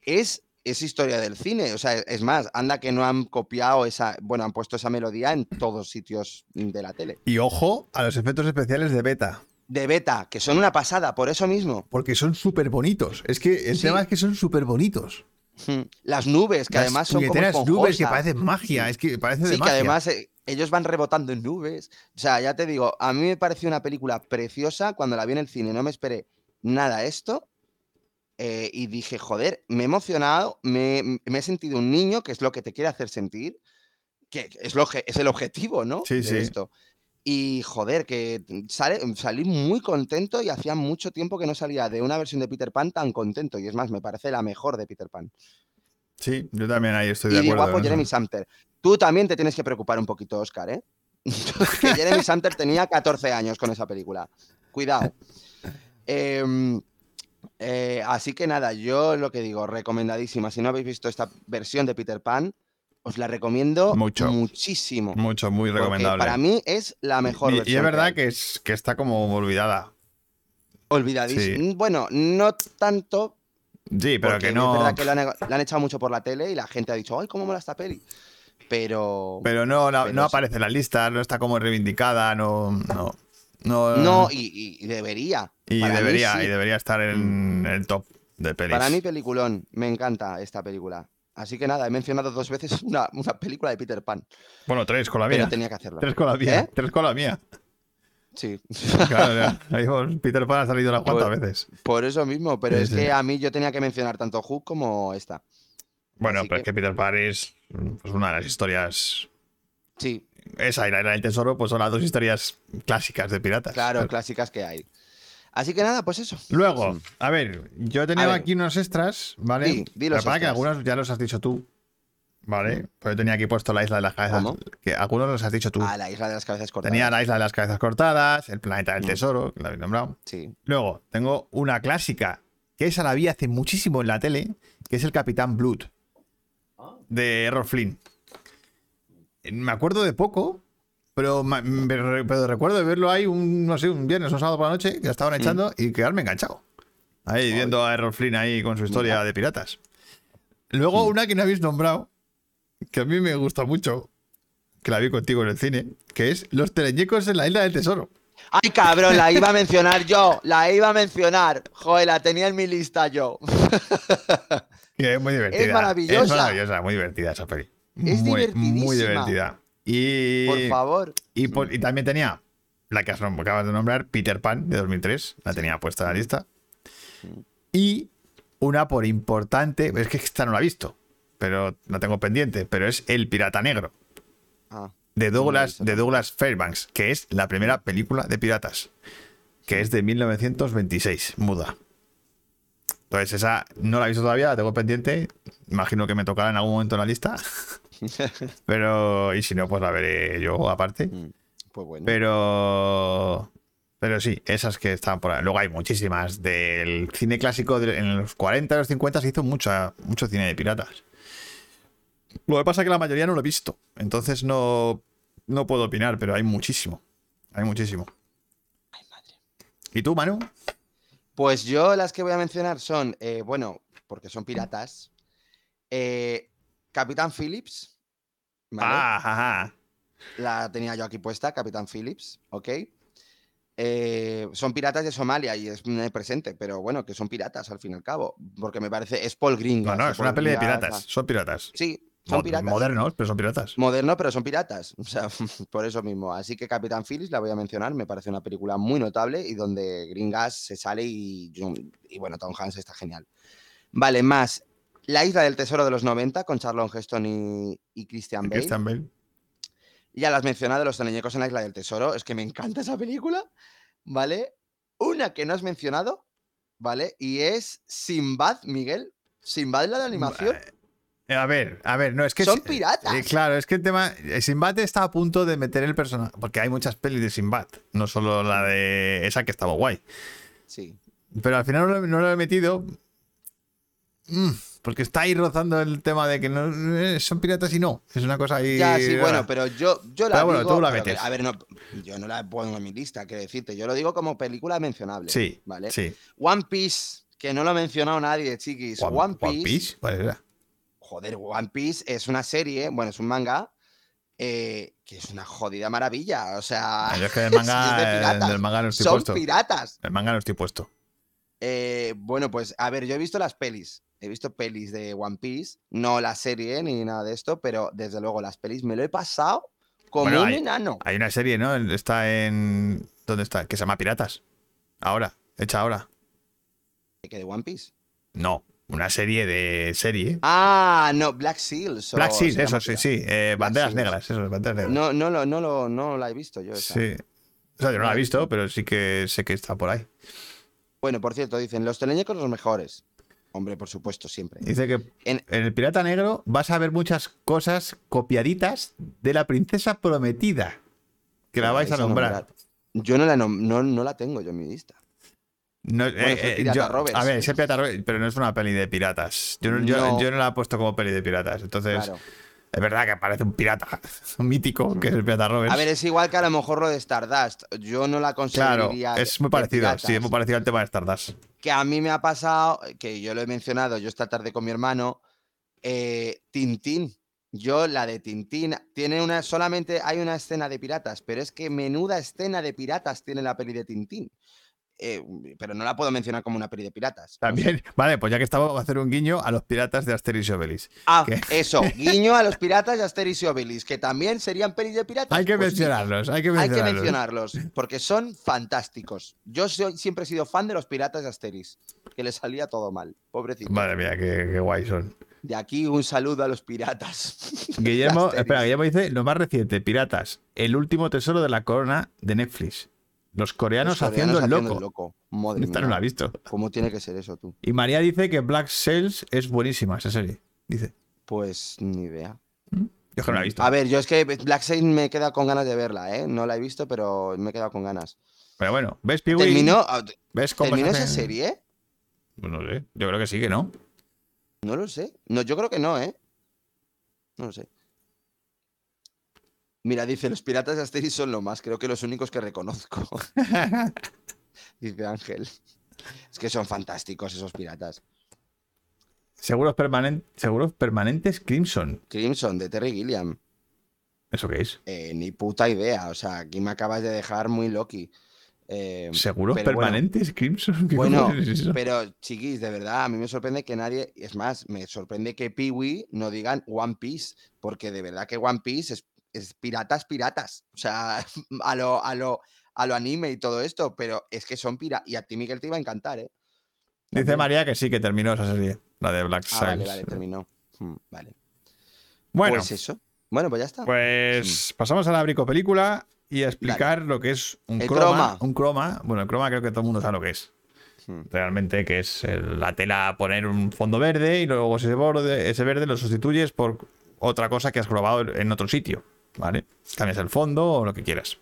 es, es historia del cine. O sea, es más, anda que no han copiado esa, bueno, han puesto esa melodía en todos sitios de la tele. Y ojo a los efectos especiales de Beta, De beta, que son una pasada, por eso mismo. porque son súper bonitos. Es que el Sí. tema es que son súper bonitos. Mm, Las nubes, que Las además son como nubes que parecen magia, es que parece de Sí, que además eh, ellos van rebotando en nubes. O sea, ya te digo, a mí me pareció una película preciosa. Cuando la vi en el cine no me esperé nada esto. Eh, y dije, joder, me he emocionado, me, me he sentido un niño, que es lo que te quiere hacer sentir, que es, lo, es el objetivo, ¿no? Sí, de sí. esto. Y joder, que sale- salí muy contento y hacía mucho tiempo que no salía de una versión de Peter Pan tan contento. Y es más, me parece la mejor de Peter Pan. Sí, yo también ahí estoy Y de di acuerdo. guapo en Jeremy eso. Sumter. Tú también te tienes que preocupar un poquito, Oscar, ¿eh? que Jeremy Sumter tenía 14 años con esa película. Cuidado. Em, eh, así que nada, yo lo que digo, recomendadísima. Si no habéis visto esta versión de Peter Pan, os la recomiendo Mucho. muchísimo. Mucho, muy recomendable. Para mí es la mejor y, y versión. es verdad que, es, que está como olvidada. Olvidadísimo. Bueno, no tanto, Sí, pero que es no. verdad que la han, echado mucho por la tele y la gente ha dicho, ay, cómo mola esta peli. Pero. Pero no, no, Pero no sí. aparece en la lista, no está como reivindicada, no. No, no, No, y, y- y debería. Y Para debería, sí. Mm. y debería estar en el top de pelis. Para mí, peliculón. Me encanta esta película. Así que nada, he mencionado dos veces una, una película de Peter Pan. Bueno, tres con la Pero mía. tenía que hacerlo. Tres con la mía. ¿Eh? Tres con la mía. Sí. Claro, Peter Pan ha salido unas cuantas veces. Por eso mismo, pero Sí, es sí. que a mí yo tenía que mencionar tanto Hook como esta. Bueno, así pero es que- Peter Pan es pues, una de las historias. Sí, Esa y la del Tesoro, pues son las dos historias clásicas de piratas. claro, clásicas que hay. Así que nada, pues eso. Luego, a ver, yo tenía aquí unos extras, ¿vale? Di, di los Lo que pasa es que extras. algunos ya los has dicho tú, ¿vale? Pero yo tenía aquí puesto la isla de las cabezas. ¿Cómo? Que algunos los has dicho tú. A la isla de las cabezas cortadas. Tenía la isla de las cabezas cortadas, el planeta del Mm. tesoro, que la habéis nombrado. Sí. Luego, tengo una clásica, que esa la vi hace muchísimo en la tele, que es el Capitán Blood, de Errol Flynn. Me acuerdo de poco, pero, me pero recuerdo de verlo ahí un, no sé, un viernes o un sábado por la noche, que estaban echando, y quedarme enganchado. Ahí, viendo a Errol Flynn ahí con su historia de piratas. Luego, una que no habéis nombrado, que a mí me gusta mucho, que la vi contigo en el cine, que es Los teleñecos en la isla del tesoro. ¡Ay, cabrón! La iba a mencionar yo. La iba a mencionar. Joder, la tenía en mi lista yo. Es muy divertida. maravillosa. Es maravillosa, muy divertida esa peli. Es muy, divertidísima. Muy divertida. Y, Por favor. Y, por- y también tenía la que acabas de nombrar, Peter Pan, de 2003. La tenía puesta en la lista. Y una por importante, es que esta no la he visto, pero la tengo pendiente, pero es El Pirata Negro, Ah, de Douglas, de Douglas Fairbanks, que es la primera película de piratas, que es de 1926, muda. Entonces, esa no la he visto todavía, la tengo pendiente. Imagino que me tocará en algún momento en la lista. Pero, y si no, pues la veré yo aparte. pues bueno. Pero, pero sí, esas que están por ahí. Luego hay muchísimas. Del cine clásico, de- en los 40 y los 50 se hizo mucha, mucho cine de piratas. Lo que pasa es que la mayoría no lo he visto. Entonces no, no puedo opinar, pero hay muchísimo. Hay muchísimo. ¿Y tú, Manu? Pues yo las que voy a mencionar son, eh, bueno, porque son piratas. eh, Capitán Phillips. ¿vale? Ah, ajá. La tenía yo aquí puesta, Capitán Phillips, ¿ok? Eh, son piratas de Somalia y es presente, pero bueno, que son piratas al fin y al cabo. Porque me parece. Es Paul Green. No, no, es una peli de piratas. Son piratas. Sí, Son piratas. Modernos, pero son piratas. Moderno, pero son piratas. O sea, por eso mismo. Así que Capitán Phillips la voy a mencionar. Me parece una película muy notable y donde Green Gas se sale y, y bueno, Tom Hanks está genial. Vale, más La Isla del Tesoro de los 90 con Charlon Heston y, y Christian Bale. Christian Bale. Ya las mencionado, Los Teleñecos en la Isla del Tesoro. Es que me encanta esa película. ¿Vale? Una que no has mencionado, ¿vale? Y es Sinbad, Miguel. Sinbad, la de animación. Eh, A ver, a ver, no, es que. Son piratas. eh, claro, es que el tema. eh, Sinbad está a punto de meter el personaje. Porque hay muchas pelis de Sinbad, no solo la de esa que estaba guay. Sí. Pero al final no lo, no lo he metido. Mm, porque está ahí rozando el tema de que no, eh, son piratas y no. Es una cosa ahí. Ya, sí, bueno, pero yo, yo la Pero bueno, digo, tú la pero metes. a ver, no, yo no la pongo en mi lista, quiero decirte. Yo lo digo como película mencionable. Sí, ¿Vale? sí. One Piece, que no lo ha mencionado nadie, chiquis. One, Piece, ¿Cuál era? Joder, One Piece es una serie, bueno, es un manga. eh, que es una jodida maravilla. O sea, Yo es que del manga, es de piratas. del manga no estoy son puesto. piratas. El manga no estoy puesto. Eh, bueno, pues a ver, yo he visto las pelis. He visto pelis de One Piece, no la serie ni nada de esto, pero desde luego las pelis me lo he pasado como Bueno, un hay- enano. Hay una serie, ¿no? Está en. ¿Dónde está? Que se llama Piratas. Ahora. Hecha ahora. ¿Que de One Piece? No. Una serie de serie. Ah, no, Black Seals. Black Seals, se eso sí, sí. eh, banderas Seals. negras, eso, banderas negras. No, no, lo, no, lo, no la he visto yo. esa. Sí. O sea, yo no la he visto, pero sí que sé que está por ahí. Bueno, por cierto, dicen, los teleñecos los mejores. Hombre, por supuesto, siempre. Dice que En- en el Pirata Negro vas a ver muchas cosas copiaditas de la princesa prometida. Que la vais a nombrar. Yo no la, nom- no, no la tengo yo en mi lista. No, Bueno, eh, es el eh, yo- a ver, ese Pirata Roberts, pero no es una peli de piratas. Yo no, yo- No. yo no la he puesto como peli de piratas. Entonces, Claro. es verdad que aparece un pirata, un mítico, que es el Pirata Roberts. A ver, es igual que a lo mejor lo de Stardust. Yo no la claro, consideraría. es muy parecido. Sí, es muy parecido al tema de Stardust. Que a mí me ha pasado, que yo lo he mencionado yo esta tarde con mi hermano, eh, Tintín. Yo, la de Tintín, tiene una, solamente hay una escena de piratas, pero es que menuda escena de piratas tiene la peli de Tintín. Eh, pero no la puedo mencionar como una peli de piratas. También, vale, pues ya que estamos, vamos a hacer un guiño a los piratas de Asterix y Obelix. Ah, eso, guiño a los piratas de Asterix y Obelix, que también serían pelis de piratas. Hay que Pues mencionarlos, hay que Hay mencionarlos. que mencionarlos, porque son fantásticos. Yo soy- siempre he sido fan de los piratas de Asterix, que les salía todo mal, pobrecito. Madre mía, qué, qué guay son. De aquí un saludo a los piratas. Guillermo, espera, Guillermo dice lo más reciente, Piratas, el último tesoro de la corona de Netflix. Los coreanos, Los coreanos haciendo el loco. Esta no la ha visto. ¿Cómo tiene que ser eso tú? Y María dice que Black Sails es buenísima esa serie. Dice. Pues ni idea. Yo es que no la he visto. A ver, yo es que Black Sail me he quedado con ganas de verla, ¿eh? No la he visto, pero me he quedado con ganas. Pero bueno, ¿ves, Piwi? ¿Terminó, ¿Ves cómo ¿terminó esa serie? Pues no sé, yo creo que sí, que no. No lo sé. No, yo creo que no, ¿eh? No lo sé. Mira, dice, los piratas de Asterix son lo más, creo que los únicos que reconozco. dice Ángel. Es que son fantásticos esos piratas. Seguros, permanen- Seguros permanentes Crimson. Crimson, de Terry Gilliam. ¿Eso qué es? Eh, ni puta idea. O sea, aquí me acabas de dejar muy loki. Eh, ¿Seguros bueno. permanentes Crimson? ¿Qué Bueno, es pero chiquis, de verdad, a mí me sorprende que nadie, es más, me sorprende que Peewee no digan One Piece, porque de verdad que One Piece es, es piratas, piratas. O sea, a lo, a lo, a lo anime y todo esto, pero es que son piratas. Y a ti, Miguel, te iba a encantar, ¿eh? Dice También. María que sí, que terminó esa serie. La de Black Ah, vale, Sails. vale, terminó. Mm, Vale. Bueno, Pues eso. Bueno, pues ya está. Pues pasamos a la bricopelícula y a explicar lo que es un croma, croma. Un croma. Bueno, el croma creo que todo el mundo sabe lo que es. Hmm. Realmente que es la tela poner un fondo verde y luego ese, borde, ese verde lo sustituyes por otra cosa que has grabado en otro sitio. ¿Vale? Cambias el fondo o lo que quieras.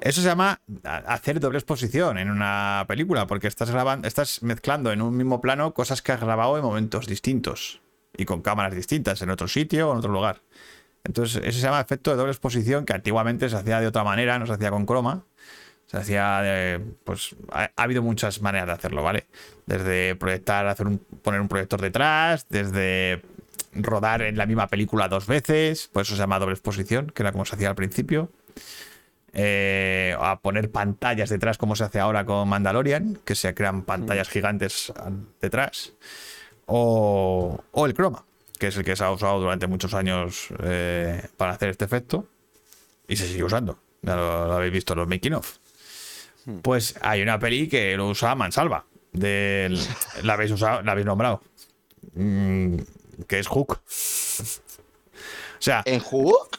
Eso se llama hacer doble exposición en una película, porque estás grabando, estás mezclando en un mismo plano cosas que has grabado en momentos distintos y con cámaras distintas en otro sitio o en otro lugar. Entonces, eso se llama efecto de doble exposición, que antiguamente se hacía de otra manera, no se hacía con croma. Se hacía de. Pues ha, ha habido muchas maneras de hacerlo, ¿vale? Desde proyectar, hacer un, poner un proyector detrás, desde rodar en la misma película dos veces, por eso se llama doble exposición, que era como se hacía al principio. Eh, a poner pantallas detrás, como se hace ahora con Mandalorian, que se crean pantallas gigantes al- detrás. O, o el croma, que es el que se ha usado durante muchos años eh, para hacer este efecto. Y se sigue usando. Ya lo, lo habéis visto en los making of. Pues hay una peli que lo usa Mansalva. Del, la habéis usado, la habéis nombrado. Mm, que es Hook. O sea, ¿En Hook?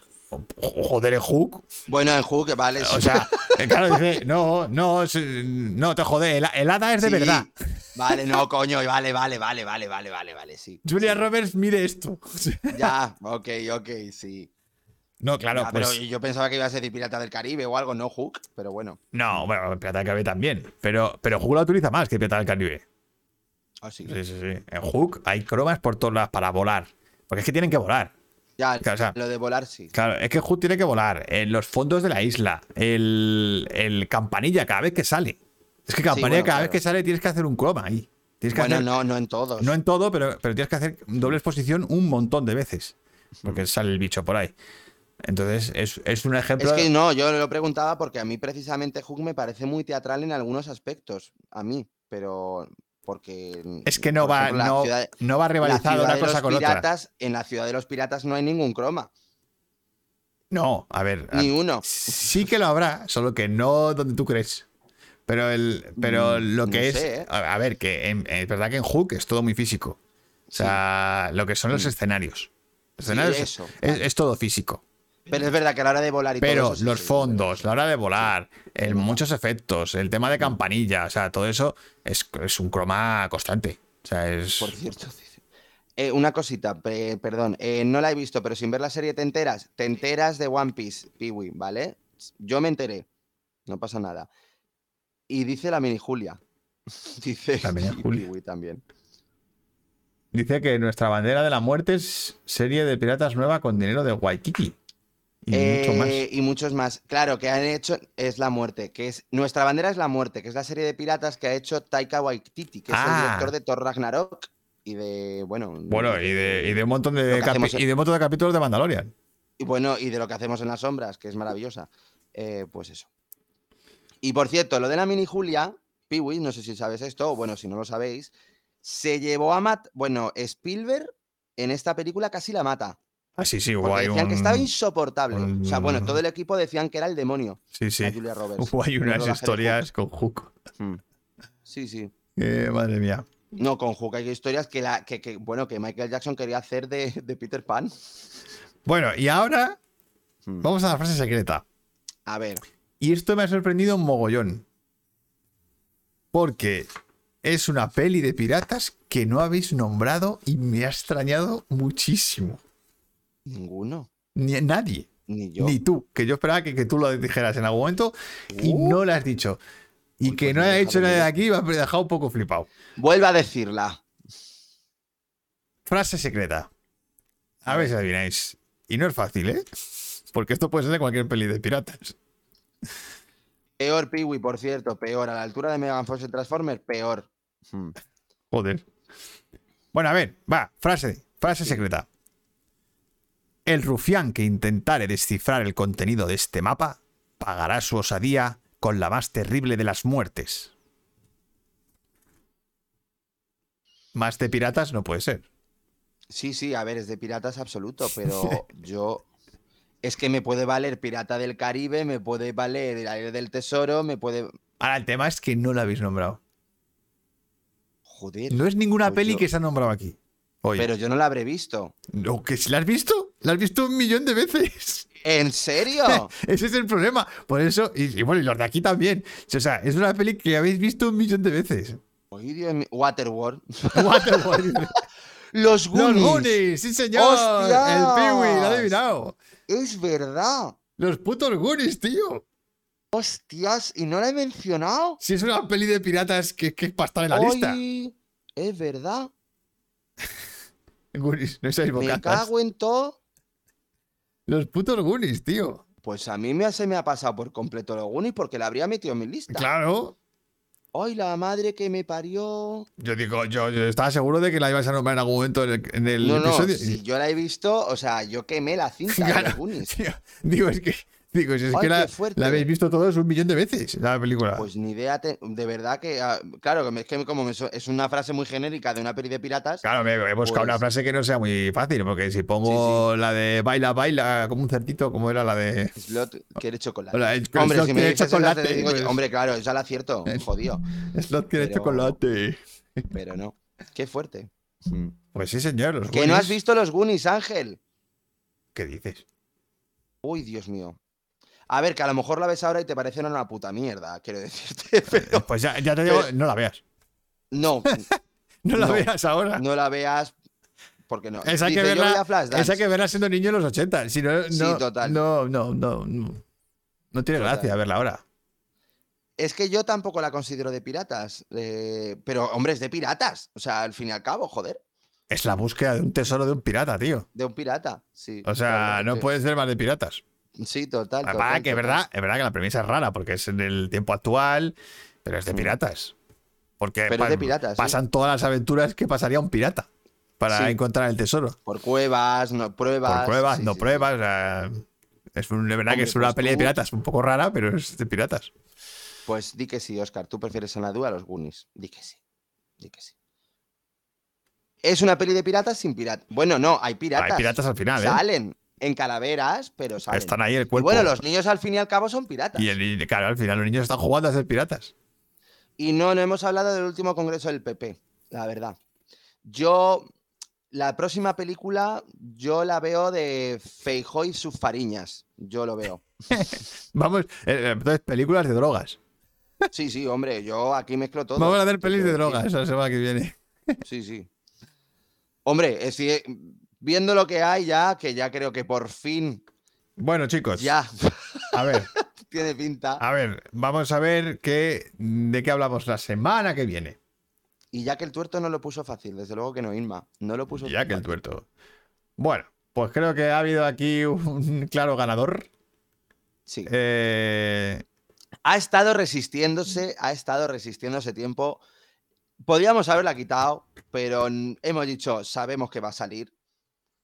joder, es Hook. Bueno, en Hook, vale. O sea, eh, claro, dice, no, no, no te jode, el, el hada es de Sí. verdad. Vale, no, coño, vale, vale, vale, vale, vale, vale, vale, sí. Julia Roberts mide esto. Ya, ok, ok, sí. No, claro, Ah, pues. Pero yo pensaba que iba a ser Pirata del Caribe o algo, no Hook, pero bueno. No, bueno, Pirata del Caribe también. Pero, pero Hook la utiliza más que Pirata del Caribe. Así. Sí, sí, sí. En Hook hay cromas por todas las para volar. Porque es que tienen que volar. Ya, Claro, o sea, lo de volar sí. Claro, es que Hook tiene que volar. En los fondos de la isla. El, el campanilla cada vez que sale. Es que campanilla bueno, cada vez que sale tienes que hacer un croma ahí. Tienes que Bueno, hacer, no, no en todos. no en todo, pero, pero tienes que hacer doble exposición un montón de veces. Porque sale el bicho por ahí. Entonces, es, es un ejemplo. Es que no, yo lo preguntaba porque a mí precisamente Hook me parece muy teatral en algunos aspectos. A mí, pero porque. Es que no va, ejemplo, no, ciudad- no va una cosa con otra. En la ciudad de los piratas no hay ningún croma, No, a ver. a- ni uno. Sí que lo habrá, solo que no donde tú crees. Pero, el, pero Mm, lo que no es. sé, ¿eh? A a ver, que en- es verdad que en Hook es todo muy físico. O sea, lo que son los escenarios. Escenarios Mm. eso, es, es todo físico. Pero es verdad que a la hora de volar y todo Pero eso sí, los sí. fondos, la hora de volar, el, muchos efectos, el tema de campanilla, o sea, todo eso es, es un croma constante. O sea, es. Por cierto. Eh, una cosita, pe- perdón, eh, no la he visto, pero sin ver la serie te enteras. Te enteras de One Piece, Peewee, ¿vale? Yo me enteré, no pasa nada. Y dice la mini Julia. dice La mini Julia. También. Dice que nuestra bandera de la muerte es serie de piratas nueva con dinero de Waikiki. Y mucho más. Eh, y muchos más. Claro, que han hecho es la muerte, que es nuestra bandera es la muerte, que es la serie de piratas que ha hecho Taika Waititi, que es el Ah. director de Thor Ragnarok y de bueno, Bueno, y de, y de un montón de, hacemos y de un montón de capítulos de Mandalorian. Y bueno, y de lo que hacemos en las sombras, que es maravillosa. Eh, pues eso. Y por cierto, lo de la mini Julia, Peewee, no sé si sabes esto, o bueno, si no lo sabéis, se llevó a Matt. Bueno, Spielberg en esta película casi la mata. Ah, sí, sí, ahí decían un... que estaba insoportable. O sea, bueno, todo el equipo decían que era el demonio. Sí, sí. Julia Roberts. Unas historias con Hook. Hook. Mm. Sí, sí. Eh, madre mía. No, con Hook hay historias que, la, que, que, bueno, que Michael Jackson quería hacer de, de Peter Pan. Bueno, y ahora Mm. vamos a la frase secreta. A ver, Y esto me ha sorprendido un mogollón. Porque es una peli de piratas que no habéis nombrado y me ha extrañado muchísimo. Ninguno. Ni nadie. Ni yo. Ni tú. Que yo esperaba que, que tú lo dijeras en algún momento y Uh. no lo has dicho. Y que pues no me ha deja hecho nadie de aquí me ha dejado un poco flipado. Vuelve a decirla. Frase secreta. A ver si adivináis. Y no es fácil, ¿eh? Porque esto puede ser de cualquier peli de piratas. Peor Peewee, por cierto, peor. A la altura de Megan Fox en Transformers, peor. Hmm. Joder. Bueno, a ver, va, frase, frase secreta. El rufián que intentare descifrar el contenido de este mapa pagará su osadía con la más terrible de las muertes. Más de piratas no puede ser. Sí, sí, a ver, es de piratas absoluto, pero yo. Es que me puede valer Pirata del Caribe, me puede valer El Aire del Tesoro, me puede. Ahora, el tema es que no la habéis nombrado. Joder. No es ninguna Pues peli yo- que se ha nombrado aquí. Oye, Pero yo no la habré visto. ¿no, que si la has visto? La has visto un millón de veces. ¿En serio? Ese es el problema. Por eso, y, y bueno, y los de aquí también. O sea, es una peli que habéis visto un millón de veces. Waterworld. Waterworld. Los Los Goonies. Goonies, sí señor. ¡Hostias! El Peewee, lo ha adivinado. Es verdad. Los putos Goonies, tío. Hostias, y no la he mencionado. Si es una peli de piratas que, que es para estar en la lista. Ay, es verdad. Goonies, no seáis Me cago en todo. Los putos Goonies, tío. Pues a mí me, se me ha pasado por completo los Goonies porque la habría metido en mi lista. Claro. ¡Ay, la madre que me parió! Yo digo, yo, yo estaba seguro de que la ibas a nombrar en algún momento en el, en el No, no, episodio. si yo la he visto, o sea, yo quemé la cinta de los Goonies. tío, digo, es que Digo, si es Ay, que la, habéis visto todos un millón de veces, la película. Pues ni idea, te- de verdad que, ah, claro, es que como es una frase muy genérica de una peli de piratas, Claro, me he buscado Pues- una frase que no sea muy fácil, porque si pongo la de baila, baila, como un cerdito, como era la de. Slot quiere chocolate. Hola, el- hombre, Slot si me esa, te chocolate, digo yo, pues- hombre, claro, ya la acierto, jodido, Slot quiere Pero- chocolate. pero no. Qué fuerte. Pues sí, señor. Los Que no has visto los Goonies, Ángel. ¿Qué dices? Uy, Dios mío. A ver, que a lo mejor la ves ahora y te parece una puta mierda, quiero decirte, pero Pues ya, ya te digo, Pero- no la veas. no, No la No. veas ahora. no la veas porque no. Esa que verla, esa que verla siendo niño en los 80. Si no, Sí, no, total. no, no, no, no. No tiene Total. gracia verla ahora. Es que yo tampoco la considero de piratas, eh, pero hombre, es de piratas, o sea, al fin y al cabo, joder, Es la búsqueda de un tesoro de un pirata, tío. de un pirata, sí. O sea, claro, no sí. puede ser más de piratas. Sí, total. Que es verdad, es verdad que la premisa es rara porque es en el tiempo actual, pero es de piratas. Porque Pero es de piratas, sí. pasan todas las aventuras que pasaría un pirata para Sí. encontrar el tesoro. Por cuevas, no pruebas. Por sí, no pruebas. o sea, es un- de verdad que es una pues peli de tú- piratas un poco rara, pero es de piratas. Pues di que sí, Oscar, tú prefieres en la duda a los Goonies. Di que sí. Di que sí. Es una peli de piratas sin piratas. Bueno, no, hay piratas. Hay piratas al final, ¿eh? Salen en calaveras, pero salen. Están ahí el Y cuerpo. bueno, los niños al fin y al cabo son piratas. Y, el- y, claro, al final los niños están jugando a ser piratas. Y no, no hemos hablado del último congreso del PP, la verdad. Yo, la próxima película, yo la veo de Feijó y sus fariñas. Yo lo veo. Vamos, eh, entonces, películas de drogas. Sí, sí, hombre, yo aquí mezclo todo. Vamos a hacer ¿qué pelis de drogas la semana que viene. Sí, sí. Hombre, es que, viendo lo que hay ya, que ya creo que por fin, Bueno, chicos, ya a ver, tiene pinta. a ver, vamos a ver qué, de qué hablamos la semana que viene. Y ya que el tuerto no lo puso fácil, desde luego que no, Inma. No lo puso Ya que el fácil. tuerto. Bueno, pues creo que ha habido aquí un claro ganador. Sí. Eh, ha estado resistiéndose, ha estado resistiéndose tiempo. Podríamos haberla quitado, pero hemos dicho, sabemos que va a salir.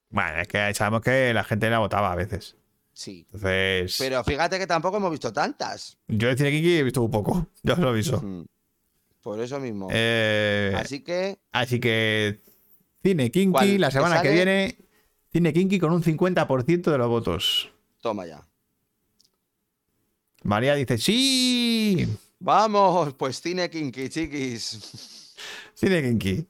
Bueno, es que sabemos que la gente la votaba a veces. Sí. Entonces, Pero fíjate que tampoco hemos visto tantas. yo de Cine Kiki he visto un poco, ya os lo aviso. Por eso mismo. Eh, Así que, Así que Cine Kinky, ¿Cuál? la ¿Te semana que viene, Cine Kinky con un 50% de los votos. toma ya. María dice, sí, Vamos, pues cine kinky, chiquis. Cine Kinky.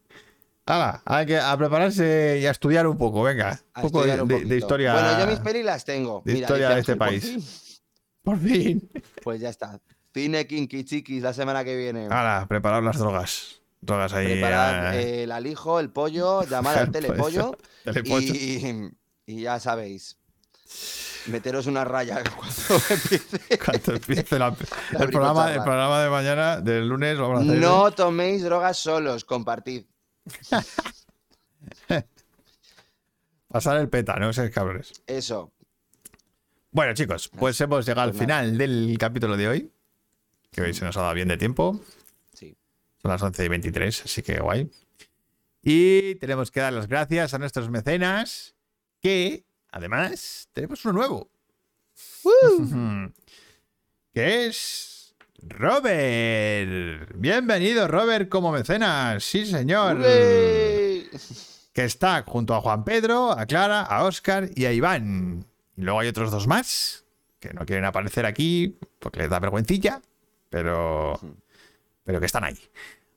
Hala, hay que a prepararse y a estudiar un poco, venga. Un poco de, estudiar un de- de poquito. historia. Bueno, yo mis pelis las tengo. de Mira, historia de este por país. fin. Por fin. Pues ya está. Cine kinky, chiquis, la semana que viene. Hala, preparar las drogas. Drogas ahí. Preparad ah, eh, el alijo, el pollo, llamar al El telepollo. telepollo. Y, y ya sabéis. Meteros una raya cuando empiece. Cuando empiece la- La el, programa, bricocharla. el programa de mañana, del lunes, vamos a hacer. No toméis drogas solos, compartid. Pasar el peta, no seáis cabrones. Eso. Bueno, chicos, pues hemos llegado al Pues final del capítulo de hoy. Que hoy se nos ha dado bien de tiempo. Sí. Son las 11 y 23, así que guay. Y tenemos que dar las gracias a nuestros mecenas. Que, además, tenemos uno nuevo. que es. Robert. Bienvenido, Robert, como mecenas. Sí, señor. Que está junto a Juan Pedro, a Clara, a Oscar y a Iván. Y luego hay otros dos más que no quieren aparecer aquí porque les da vergüencilla, pero, pero que están ahí.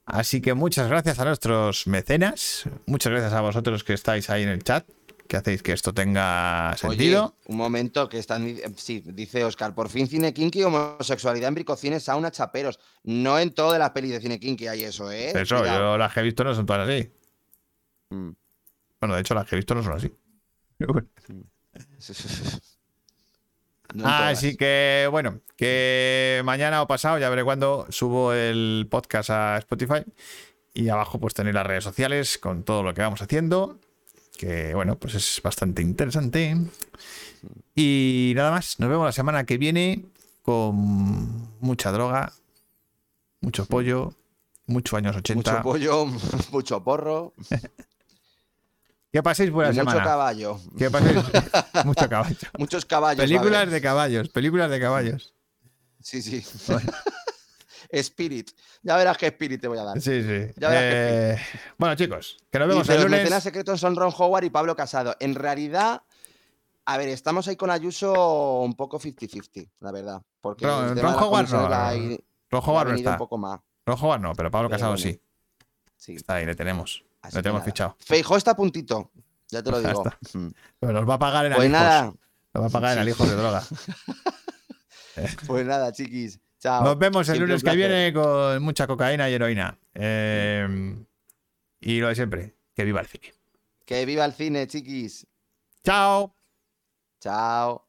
Así que muchas gracias a nuestros mecenas, muchas gracias a vosotros que estáis ahí en el chat, que hacéis que esto tenga sentido. Oye, un momento que están. di- Sí, dice Oscar, por fin cine kinky, homosexualidad en bricocines, sauna, chaperos. No en todas las pelis de cine kinky hay eso, ¿eh? Eso, Cuidado. yo las que he visto no son todas así. Mm. Bueno, de hecho las que he visto no son así. No. Así que bueno, que mañana o pasado, ya veré cuándo subo el podcast a Spotify. Y abajo pues tenéis las redes sociales con todo lo que vamos haciendo. Que bueno, pues es bastante interesante. Y nada más, nos vemos la semana que viene con mucha droga, mucho pollo, mucho años 80. Mucho pollo, mucho porro. Que paséis buena mucho semana. caballo. Que paséis mucho caballo. Muchos caballos. Películas de caballos, películas de caballos. Sí, sí. Spirit. Ya verás qué Spirit te voy a dar. Sí, sí. Ya verás que Eh, bueno, chicos, que nos Y vemos de el los lunes. mecenas secretos son Ron Howard y Pablo Casado. En realidad, a ver, estamos ahí con Ayuso un poco 50-50, la verdad. Porque Ron- Ron Howard no, la no, ha no. está. un poco más. Rojo Bar no, pero Pablo Pero Casado bueno. sí. Sí. Está ahí, le tenemos. Así Lo que tenemos nada. fichado. Feijó está a puntito. Ya te lo digo. Mm. Pero nos va a pagar en Pues alijos. nada, Nos va a pagar en alijos de droga. pues nada, chiquis. Chao. Nos vemos el Siempre lunes que viene con mucha cocaína y heroína. Eh, y lo de siempre, que viva el cine. Que viva el cine, chiquis. Chao. Chao.